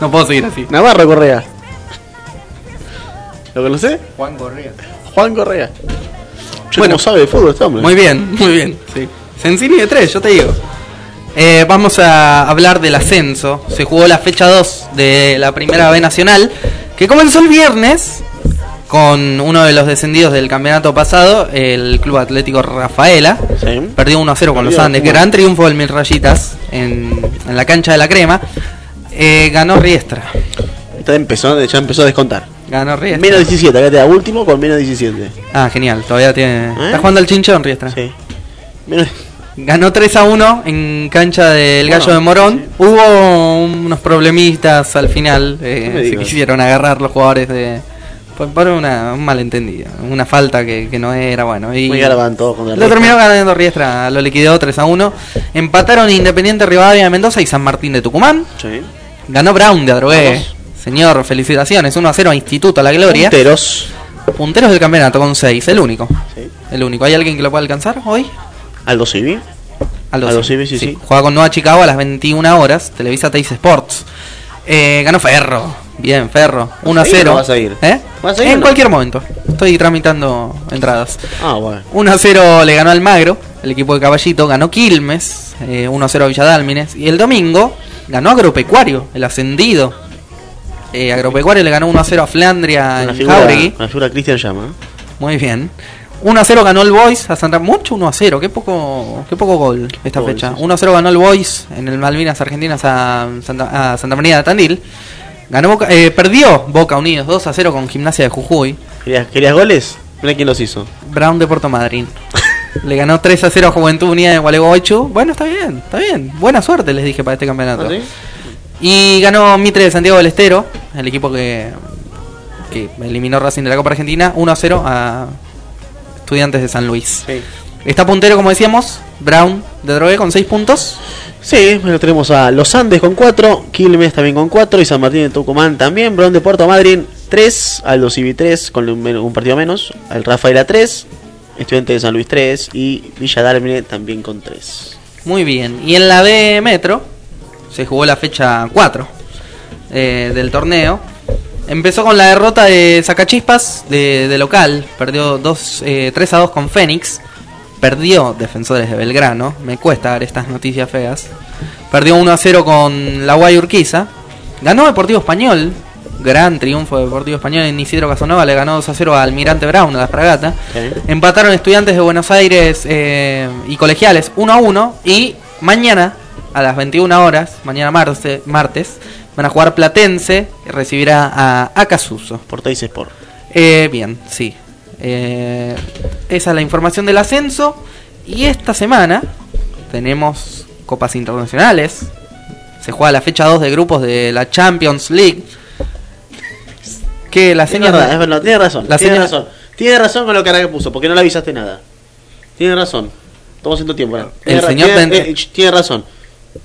No puedo seguir así. Navarro Correa. ¿Lo conoces? Juan Correa. Juan Correa. Che, Bueno. ¿cómo sabe de fútbol este hombre? Muy bien, muy bien. Sí. Sencillo de tres, yo te digo. Eh, vamos a hablar del ascenso. Se jugó la fecha 2 de la primera B Nacional, que comenzó el viernes con uno de los descendidos del campeonato pasado, el Club Atlético Rafaela. Sí. Perdió 1 a 0 con los Andes. ¿cómo? Gran triunfo del Mil Rayitas en, en la cancha de la crema. Eh, ganó Riestra. Esta empezó, ya empezó a descontar. Ganó Riestra. Menos 17, acá te da último con menos 17. Ah, genial. Todavía tiene. ¿Eh? Está jugando al chinchón Riestra. Sí. Menos... Ganó 3 a 1 en cancha del Bueno, Gallo de Morón. sí. Hubo unos problemitas al final. eh, se quisieron agarrar los jugadores de. Por, una, un malentendido. Una falta que, que no era bueno. Y Muy van todos con el lo terminó ganando Riestra. Lo liquidó 3 a 1. Empataron Independiente Rivadavia de Mendoza y San Martín de Tucumán. Sí. Ganó Brown de Adrogué. Señor, felicitaciones. 1 a 0 a Instituto a la Gloria. Punteros. Punteros del campeonato con 6. El único. Sí. El único. ¿Hay alguien que lo pueda alcanzar hoy? Aldo Civi. Aldo Aldo Civi, Civi, sí, sí. Juega con Nueva Chicago a las 21 horas. Televisa Teis Sports. Eh, ganó Ferro. Bien, Ferro. 1 a ¿Vas a ir 0. o no vas a ir? ¿Eh? ¿Vas a ir en no? cualquier momento. Estoy tramitando entradas. Ah, bueno. 1 a 0 le ganó Almagro, el equipo de Caballito. Ganó Quilmes. eh, 1 a 0 a Villadálmines. Y el domingo ganó Agropecuario, el ascendido. Eh, Agropecuario le ganó 1 a 0 a Flandria Una en figura, Jauregui. una figura Cristian Llama. ¿eh? Muy bien. 1 a 0 ganó el Boys a Santa Mucho 1 a 0, qué poco, qué poco gol esta Gol, fecha. sí, sí. 1 a 0 ganó el Boys en el Malvinas Argentinas a Santa, a Santa María de Tandil. Ganó Boca- eh, perdió Boca Unidos 2 a 0 con Gimnasia de Jujuy. ¿Querías, ¿Querías goles? Mira quién los hizo. Brown de Puerto Madryn. *laughs* Le ganó 3 a 0 a Juventud Unida de Gualeguaychú. Bueno, está bien, está bien. Buena suerte les dije para este campeonato. ¿Ah, sí? Y ganó Mitre de Santiago del Estero, el equipo que, que eliminó Racing de la Copa Argentina, 1 a 0 a Estudiantes de San Luis. Sí. Está puntero, como decíamos, Brown de Drogué con 6 puntos. Sí, bueno, tenemos a Los Andes con 4, Quilmes también con 4 y San Martín de Tucumán también, Bron de Puerto Madryn 3, Aldo Civi 3 con un, un partido menos, el Rafaela 3, Estudiante de San Luis 3 y Villa Dálmine también con 3. Muy bien. Y en la B Metro se jugó la fecha 4 eh, del torneo. Empezó con la derrota de Sacachispas de, de local. Perdió 2, eh, 3 a 2 con Fénix. Perdió Defensores de Belgrano. Me cuesta dar estas noticias feas. Perdió 1 a 0 con la Guay Urquiza. Ganó Deportivo Español Gran triunfo de Deportivo Español en Isidro Casanova. Le ganó 2 a 0 a Almirante Brown, a la fragata. Empataron estudiantes de Buenos Aires eh, y colegiales 1 a 1. Y mañana, a las 21 horas, mañana martes, martes van a jugar Platense. y Recibirá a Acasuso. Por Sport. Eh, bien, sí. Eh, esa es la información del ascenso. Y esta semana tenemos copas internacionales. Se juega la fecha 2 de grupos de la Champions League. Que la Es verdad, es verdad, tiene razón. La tiene señal- razón. Tiene razón con lo que ahora que puso, porque no le avisaste nada. Tiene razón. Estamos haciendo tiempo. El Tiene, ra- señor tiene, ten- eh, tiene razón.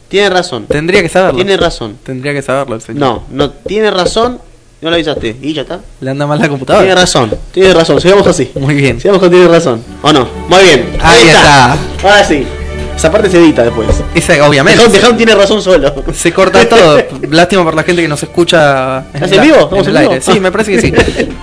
Tiene razón. tendría que saberlo. Tiene razón. Tendría que saberlo el señor. No, no, tiene razón. No le avisaste. Y ya está. Le anda mal la computadora. Tiene razón. Tiene razón. Sigamos así. Muy bien. Sigamos con tiene razón. ¿O no? Muy bien. Ahí Ahora sí. Esa parte se edita después. Ese, obviamente. Dejón, Dejón tiene razón solo. Se corta *laughs* todo. Lástima por la gente que nos escucha ¿Estás la- en vivo? en ¿Estamos el en vivo? aire. Sí, me parece que sí. *laughs*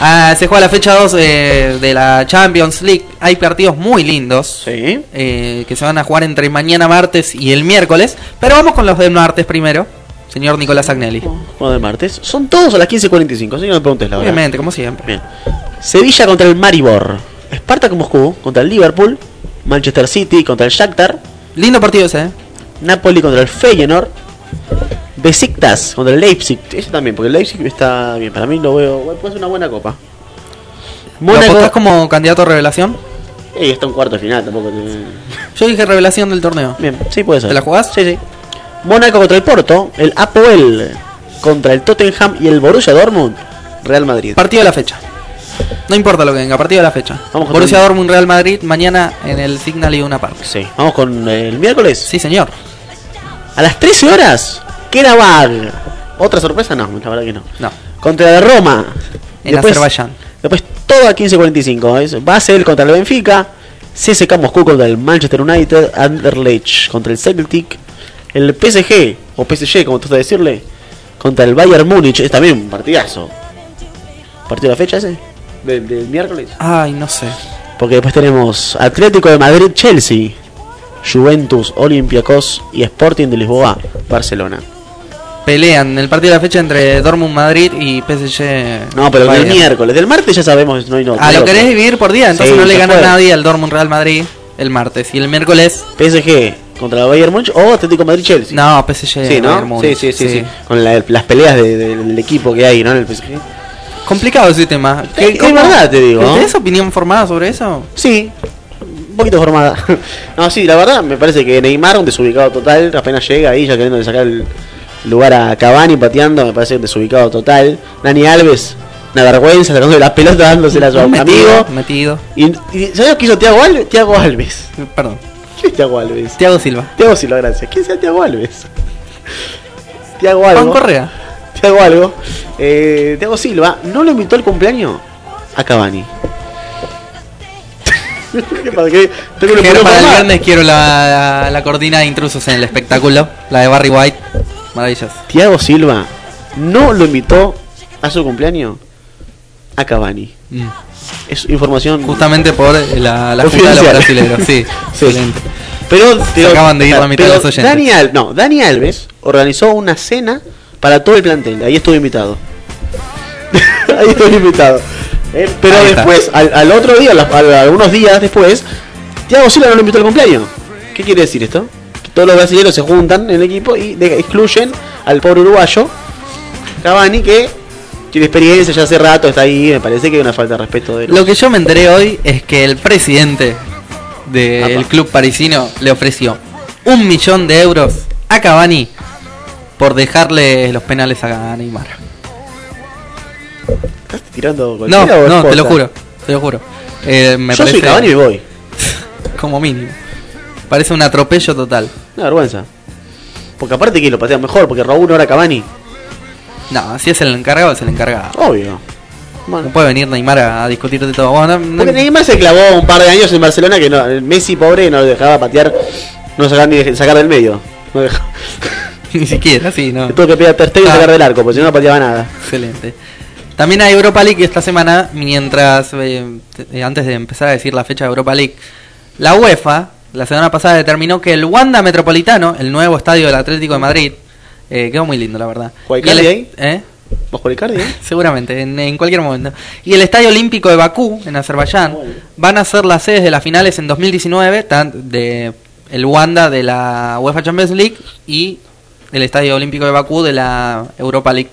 Ah, se juega la fecha 2 eh, de la Champions League. Hay partidos muy lindos Sí. eh, que se van a jugar entre mañana martes y el miércoles. Pero vamos con los de martes primero. Señor Nicolás Agnelli. Juego de martes. Son todos a las 15.45. Así que no me preguntes la hora. Obviamente, como siempre. Bien. Sevilla contra el Maribor. Spartak Moscú contra el Liverpool. Manchester City contra el Shakhtar. Lindo partido ese, ¿eh? Napoli contra el Feyenoord. Besiktas contra el Leipzig. Ese también, porque el Leipzig está bien. Para mí lo veo. Puede ser una buena copa. ¿Lo Mónaco. como candidato a revelación? Ey, está en cuarto de final, tampoco. te- Yo dije revelación del torneo. Bien, sí puede ser. ¿Te la jugás? Sí, sí. Mónaco contra el Porto. El Apoel contra el Tottenham y el Borussia Dortmund. Real Madrid. Partido de la fecha. No importa lo que venga, partido de la fecha. Vamos Borussia Dortmund Real Madrid mañana en el Signal Iduna Park. Sí. Vamos con el miércoles. Sí, señor. A las 13 horas. Karabag. ¿Otra sorpresa? No, la verdad que no. No. Contra la Roma. En Azerbaiyán. Después todo a 15.45. Es Basel contra el Benfica. CSK Moscú contra el Manchester United. Anderlecht contra el Celtic. El PSG, o PSG como tú estás decirle, contra el Bayern Múnich. Es también un partidazo. ¿Partido de la fecha ese? ¿Del, del miércoles? Ay, no sé. Porque después tenemos Atlético de Madrid, Chelsea, Juventus, Olympiacos y Sporting de Lisboa, Barcelona. Pelean el partido de la fecha entre Dortmund Madrid y PSG. No, pero del miércoles. Del martes ya sabemos, no hay no. Ah, lo querés dividir por día, entonces Sí, no le gana nadie al Dortmund Real Madrid el martes. Y el miércoles, PSG contra Bayern Múnich o Atlético de Madrid, Chelsea. no, PSG. Sí. Sí, sí, sí, sí. Con la- las peleas de- de- del equipo que hay, ¿no? En el PSG. Complicado ese tema. Es- es verdad, te digo, ¿no? ¿Tenés opinión formada sobre eso? Sí, un poquito formada. *laughs* no, sí, la verdad me parece que Neymar, un desubicado total, apenas llega ahí ya queriendo sacar el lugar a Cavani pateando, me parece un desubicado total. Dani Alves, una vergüenza, sacando la pelota dándosela a su *laughs* metido, amigo. metido. Y, y ¿sabes lo que hizo Thiago Alves? Thiago Alves. Perdón. ¿Quién es Thiago Alves? Thiago Silva. Thiago Silva, gracias. ¿Quién es Thiago Alves? Thiago Juan Alves. Correa. Thiago algo. Eh, Thiago Silva no lo invitó al cumpleaños a Cavani. *laughs* ¿Qué pasa? ¿Qué? Tengo una Quiero para el viernes quiero la, la, la cortina de intrusos en el espectáculo, la de Barry White. Maravilloso. Thiago Silva no lo invitó a su cumpleaños a Cavani. Mm. Es información. Justamente por la, la junta de los brasileños. Sí, *laughs* Sí. excelente. Pero, pero- acaban de ir la mitad de los oyentes. Dani Al- no, Dani Alves organizó una cena para todo el plantel. Ahí estuve invitado. *laughs* Ahí estuve invitado. Eh, pero Ahí después, al, al otro día, al- algunos días después, Thiago Silva no lo invitó al cumpleaños. ¿Qué quiere decir esto? Que todos los brasileños se juntan en el equipo y de- excluyen al pobre uruguayo, Cavani, que tiene experiencia ya hace rato, está ahí. Me parece que hay una falta de respeto de los- Lo que yo me enteré hoy es que el presidente del club parisino le ofreció un millón de euros a Cavani por dejarle los penales a Neymar. ¿Estás tirando No, no, te lo juro, te lo juro. Eh, me Yo soy parece Cavani y voy. *laughs* como mínimo. Parece un atropello total. Una vergüenza. Porque aparte que lo patea mejor, porque Raúl no era Cavani. No, si es el encargado, es el encargado. Obvio. No puede venir Neymar a, a discutir de todo. Bueno, no- porque Neymar se clavó un par de años en Barcelona que no, el Messi pobre no lo dejaba patear, no lo sacaba ni de- sacar del medio. No *laughs* ni siquiera, sí, no. Tuvo que pedir a Ter Stegen Ah. sacar del arco, porque si no no pateaba nada. Excelente. También hay Europa League esta semana, mientras, eh, eh, antes de empezar a decir la fecha de Europa League, la UEFA la semana pasada determinó que el Wanda Metropolitano, el nuevo estadio del Atlético de Madrid, eh, quedó muy lindo, la verdad. ¿Juega Y el- Icardi ahí? ¿Eh? bajo Icardi, ¿eh? Seguramente, en, en cualquier momento. Y el Estadio Olímpico de Bakú, en Azerbaiyán, van a ser las sedes de las finales en 2019, tan- de el Wanda de la UEFA Champions League y el Estadio Olímpico de Bakú de la Europa League.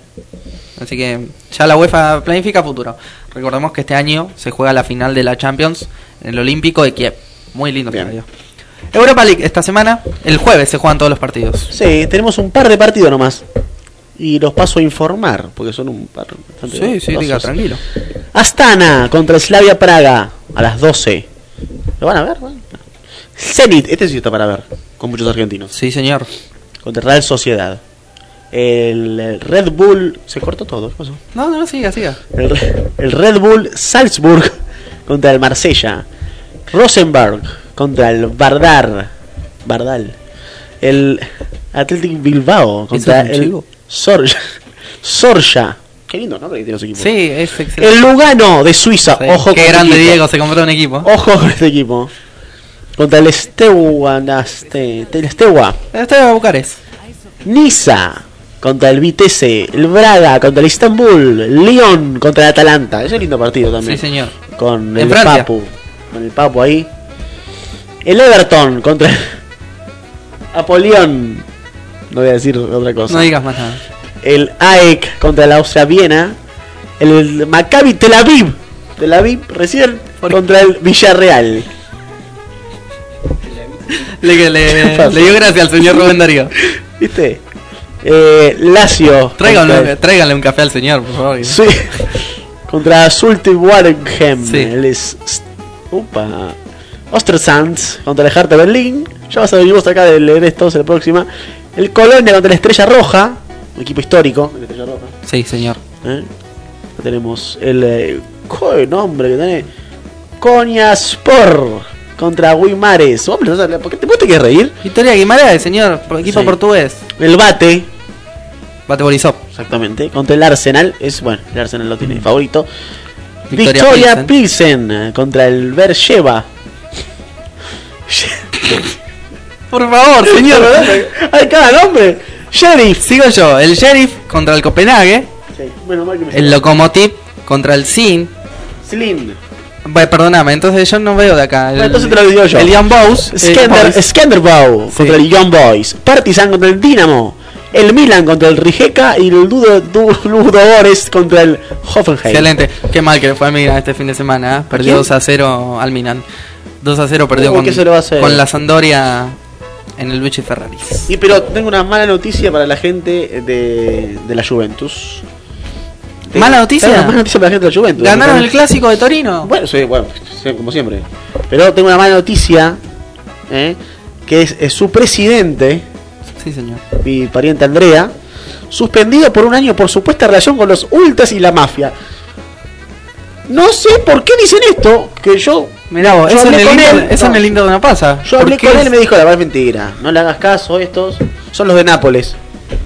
Así que ya la UEFA planifica futuro. Recordemos que este año se juega la final de la Champions en el Olímpico de Kiev. Muy lindo estadio. Europa League esta semana, el jueves se juegan todos los partidos. Sí, tenemos un par de partidos nomás. Y los paso a informar, porque son un par bastante Sí, sí, diga, tranquilo. Astana contra Slavia Praga a las 12. ¿Lo van a ver? Bueno. Zenit, este sí está para ver, con muchos argentinos. Sí, señor. Contra Real Sociedad. El, el Red Bull. ¿Se cortó todo? ¿Qué pasó? No, no, siga, siga. El, el Red Bull Salzburg *laughs* contra el Marsella. Rosenberg contra el Bardar. Bardal. El Athletic Bilbao contra ¿Eso es un el? Sorja. Sorja. Qué lindo nombre que tiene su equipo. Sí, es excelente. El Lugano de Suiza. Sí, Ojo Qué con grande este equipo. Diego, se compró un equipo. Ojo con este equipo. Contra el Steaua. Este, el Steaua. Este de Bucarest. Niza contra el Vitesse. El Braga contra el Istanbul. Lyon contra el Atalanta. Es lindo partido también. Sí, señor. Con En el Francia. Papu. Con el Papu ahí. El Everton contra *laughs* el Apolión. No voy a decir otra cosa. No digas más nada. el AEK contra la Austria Viena, el Maccabi Tel Aviv, Tel Aviv recién contra el Villarreal. Le, *laughs* ¿Qué le, dio gracias al señor Rubén Darío. *laughs* ¿Viste? Eh, Lazio Tráiganle, tráiganle un café al señor, por favor. sí, contra Zulte Waregem, Sí. el es, upa, Ostersands contra el Hertha Berlín. Ya vas a venir vos acá de leer estos en la próxima. El Colonia contra la Estrella Roja, un equipo histórico, la Estrella Roja. Sí, señor. ¿Eh? Acá tenemos el. Eh, ¿Qué nombre que tiene? Coñaspor contra Guimares. Hombre, ¿por qué te, te querés reír? Victoria Guimaraes, señor. Equipo Sí. portugués. El Bate, Bate Borisov. exactamente, contra el Arsenal. Es bueno, el Arsenal lo tiene favorito. Victoria Victoria, Pilsen. Pilsen. eh, contra el Bercheva. *laughs* Por favor, señor. *laughs* Hay cada nombre. Sheriff. Sigo yo. El Sheriff contra el Copenhague. Sí, bueno, mal que me El Lokomotiv contra el Sin. Slim. Bueno, perdóname, entonces yo no veo de acá. El, entonces te lo digo yo. El Young Bows. Skender, Boys. Skanderbow Sí. contra el Young Boys. Partizan contra el Dinamo. El Milan contra el Rijeka y el Dudo, Du- Ludogorets contra el Hoffenheim. Excelente. Qué mal que fue a Milan este fin de semana. ¿eh? Perdió quién? 2 a 0 al Milan. 2 a 0 perdió con, ¿qué se le va a hacer? con la Sandoria en el Luigi Ferraris. Y pero tengo una mala noticia para la gente de, de la Juventus. ¿Mala noticia? Una mala noticia para la gente de la Juventus. ¿Ganaron el clásico de Torino? Bueno, sí, bueno, sí, como siempre. Pero tengo una mala noticia, ¿eh? que es, es su presidente, Sí, señor. mi pariente Andrea, suspendido por un año por supuesta relación con los ultras y la mafia. No sé por qué dicen esto, que yo, Mirá vos, Yo eso, en el, con Inter, él, eso en el Inter no pasa. yo hablé ¿Por qué con él es- y me dijo, la verdad es mentira, no le hagas caso, estos son los de Nápoles,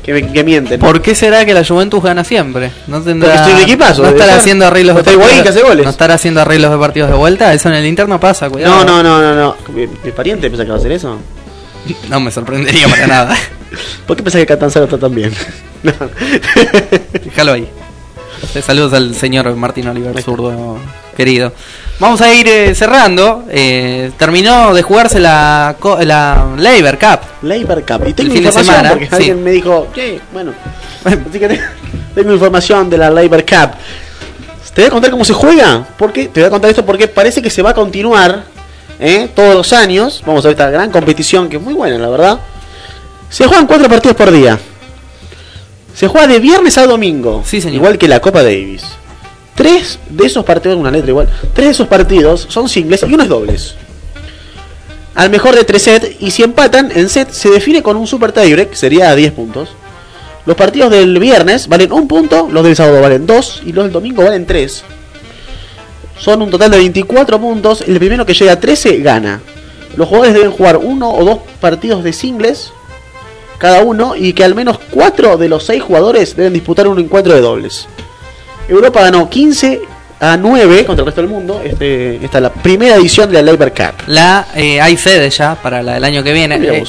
que, que mienten. ¿Por qué será que la Juventus gana siempre? ¿No tendrá, Porque estoy de equipazo, ¿No ser. haciendo arreglos de partidos? que hace goles. ¿No estará haciendo arreglos de partidos de vuelta? Eso en el Inter no pasa, cuidado. No, no, no, no, no. ¿Mi, mi pariente piensa que va a hacer eso? *laughs* No me sorprendería para nada. *laughs* ¿Por qué piensa que Catanzaro está tan bien? *laughs* No. Déjalo ahí. Saludos al señor Martín Oliver, zurdo querido. Vamos a ir eh, cerrando. Eh, terminó de jugarse la, la Labor Cup. Labor Cup. Y tengo El fin de información semana, porque sí. alguien me dijo, che, bueno. *laughs* Así que te- tengo información de la Labor Cup. Te voy a contar cómo se juega. Porque te voy a contar esto porque parece que se va a continuar ¿eh? todos los años. Vamos a ver esta gran competición que es muy buena, la verdad. Se juegan cuatro partidos por día. Se juega de viernes a domingo. Sí, señor. Igual que la Copa Davis. Tres de esos partidos, una letra igual. Tres de esos partidos son singles y uno es dobles. Al mejor de tres sets y si empatan en set se define con un super tiebreak, sería a 10 puntos. Los partidos del viernes valen un punto, los del sábado valen 2 y los del domingo valen 3. Son un total de 24 puntos, el primero que llega a 13 gana. Los jugadores deben jugar uno o dos partidos de singles cada uno y que al menos 4 de los 6 jugadores deben disputar un encuentro de dobles. Europa ganó 15 a 9 contra el resto del mundo. Este, esta es la primera edición de la Labor Cup. La eh, hay sede ya para la del año que viene. Eh,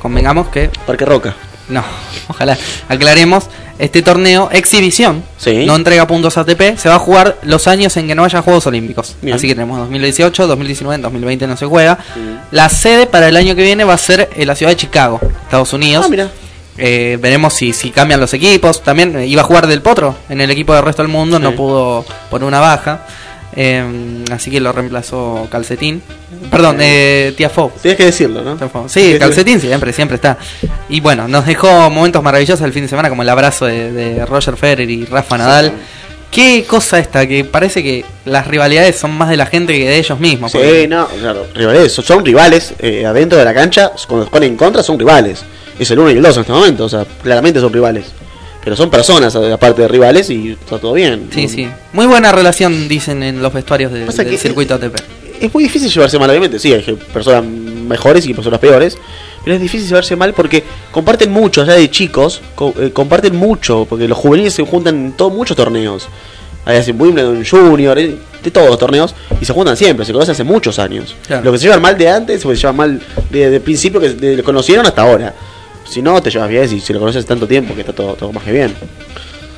convengamos que Parque Roca. no, *laughs* ojalá aclaremos. este torneo exhibición, Sí. no entrega puntos ATP, se va a jugar los años en que no haya Juegos Olímpicos. Bien. Así que tenemos 2018, 2019, 2020 no se juega. La sede para el año que viene va a ser en la ciudad de Chicago, Estados Unidos. Ah, mira. Eh, veremos si, si cambian los equipos. También eh, iba a jugar Del Potro en el equipo del resto del mundo, no Sí. pudo por una baja. Eh, así que lo reemplazó Calcetín. Perdón, eh, Tiafo. Tienes que decirlo, ¿no? Sí, Calcetín siempre, siempre está. Y bueno, nos dejó momentos maravillosos el fin de semana, como el abrazo de, de Roger Federer y Rafa Nadal. Qué cosa esta, que parece que las rivalidades son más de la gente que de ellos mismos. Sí, porque- no, claro, rivales, son- son rivales eh, adentro de la cancha, cuando se ponen en contra son rivales. Es el 1 y el 2 en este momento, o sea, claramente son rivales. Pero son personas, aparte de rivales, y está todo bien. Sí, No- sí. Muy buena relación, dicen en los vestuarios de- del circuito ATP. Es muy difícil llevarse mal, obviamente, sí, hay personas mejores y personas peores. Pero es difícil llevarse mal porque comparten mucho, allá de chicos, co- eh, comparten mucho, porque los juveniles se juntan en todos muchos torneos. Hay hacen Wimbledon Junior, eh, de todos los torneos, y se juntan siempre, se conocen hace muchos años. Claro. Lo que se llevan mal de antes, se llevan mal de, de principio que lo conocieron hasta ahora. Si no, te llevas bien, si, si lo conoces tanto tiempo, que está todo, todo más que bien.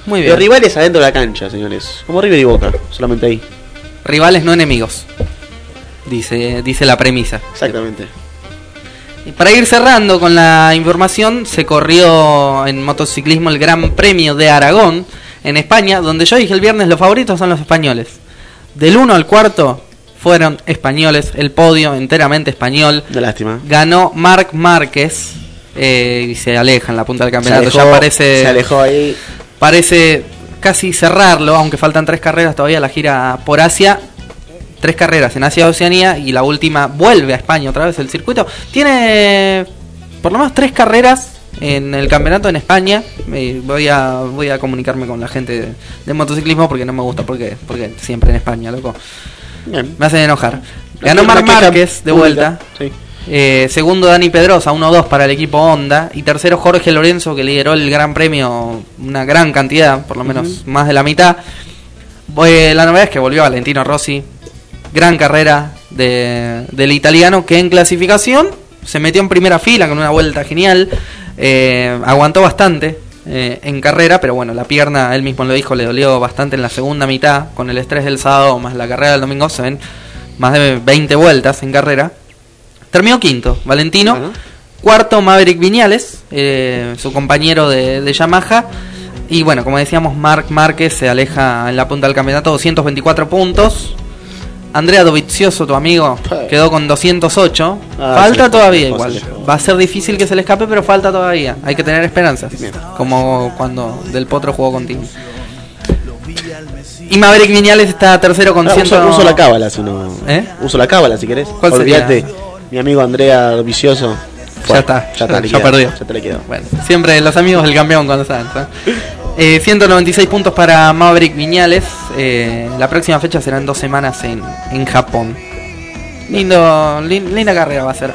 Muy bien. rivales adentro de la cancha, señores. Como River y Boca, solamente ahí. Rivales no enemigos. Dice, dice la premisa. Exactamente. Y para ir cerrando con la información, se corrió en motociclismo el Gran Premio de Aragón en España, donde yo dije el viernes los favoritos son los españoles. Del 1 al cuarto fueron españoles, el podio enteramente español. Una lástima. Ganó Marc Márquez eh, y se aleja en la punta del campeonato. se ya parece, se alejó ahí. parece casi cerrarlo, aunque faltan tres carreras todavía la gira por Asia. Tres carreras en Asia y Oceanía y la última vuelve a España otra vez el circuito. Tiene por lo menos tres carreras en el campeonato en España. Eh, voy a voy a comunicarme con la gente de, de motociclismo porque no me gusta porque porque siempre en España, loco. Bien. Me hacen enojar. Ganó queja Márquez de vuelta. Sí. Eh, segundo Dani Pedrosa, 1-2 para el equipo Honda. Y tercero Jorge Lorenzo, que lideró el Gran Premio una gran cantidad, por lo menos más de la mitad. Eh, la novedad es que volvió Valentino Rossi. Gran carrera de- del italiano que en clasificación se metió en primera fila con una vuelta genial. Eh, aguantó bastante eh, en carrera, pero bueno, la pierna, él mismo lo dijo, le dolió bastante en la segunda mitad. Con el estrés del sábado más la carrera del domingo se ven más de 20 vueltas en carrera. Terminó quinto, Valentino. Bueno. Cuarto, Maverick Viñales, eh, su compañero de, de Yamaha. Y bueno, como decíamos, Marc Márquez se aleja en la punta del campeonato, 224 puntos. Andrea Dovizioso, tu amigo, quedó con 208. Ah, falta sí, todavía igual. Va a ser difícil que se le escape, pero falta todavía. Hay que tener esperanzas. Como cuando Del Potro jugó contigo. Y Maverick Viñales está tercero con Ah, 100. uso, uso la cábala si no. ¿Eh? Uso la cábala si querés. ¿Cuál sería? Mi amigo Andrea Vicioso. Ya está, Ya está, ya liquidado, perdió. Ya te le quedó. Bueno, siempre los amigos del campeón cuando. ¿sabes? Eh, 196 puntos para Maverick Viñales. Eh, la próxima fecha será en dos semanas en, en Japón. Lindo, lin- linda carrera va a ser.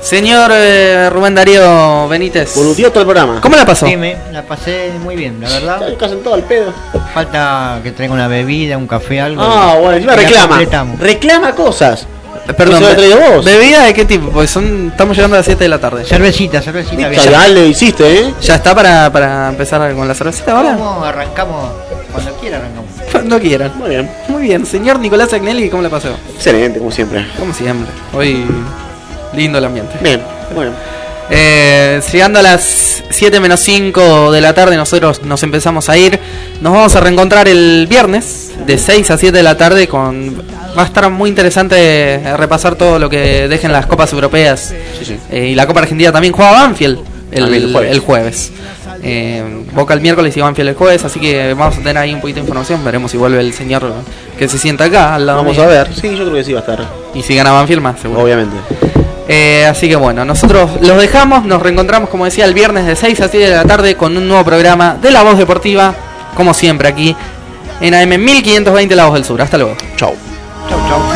Señor eh, Rubén Darío Benítez, Boludeó todo el programa. ¿cómo la pasó? Sí, me la pasé muy bien, la verdad. Está casi en todo al pedo. Falta que traiga una bebida, un café, algo. Ah, bueno, encima reclama. Reclama cosas. Eh, Perdón, ¿No se lo be- traído vos? ¿bebida de qué tipo? Porque son, estamos llegando a las 7 de la tarde. Cervecita, cervecita. bien. Ya le hiciste, ¿eh? ¿Ya está para, para empezar con la cervecita ahora? ¿Cómo arrancamos? Cuando quiera arrancamos. Cuando quieran. Muy bien. Muy bien, señor Nicolás Agnelli, ¿cómo la pasó? Excelente, como siempre. Como siempre. Hoy lindo el ambiente. Bien, bueno. Eh, llegando a las 7 menos 5 de la tarde, nosotros nos empezamos a ir. Nos vamos a reencontrar el viernes de 6 a 7 de la tarde con... Va a estar muy interesante repasar todo lo que dejen las copas europeas Sí, sí. Eh, y la Copa Argentina también juega Banfield el, el jueves. el jueves. Eh, Boca el miércoles y Banfield el jueves, así que vamos a tener ahí un poquito de información. Veremos si vuelve el señor que se sienta acá al lado Vamos mío. a ver. Sí, yo creo que sí va a estar. Y si gana Banfield más, seguro. Obviamente. Eh, así que bueno, nosotros los dejamos, nos reencontramos como decía el viernes de 6 a 7 de la tarde con un nuevo programa de La Voz Deportiva, como siempre aquí en AM 1520 La del Sur. Hasta luego. Chau. Chau, chau.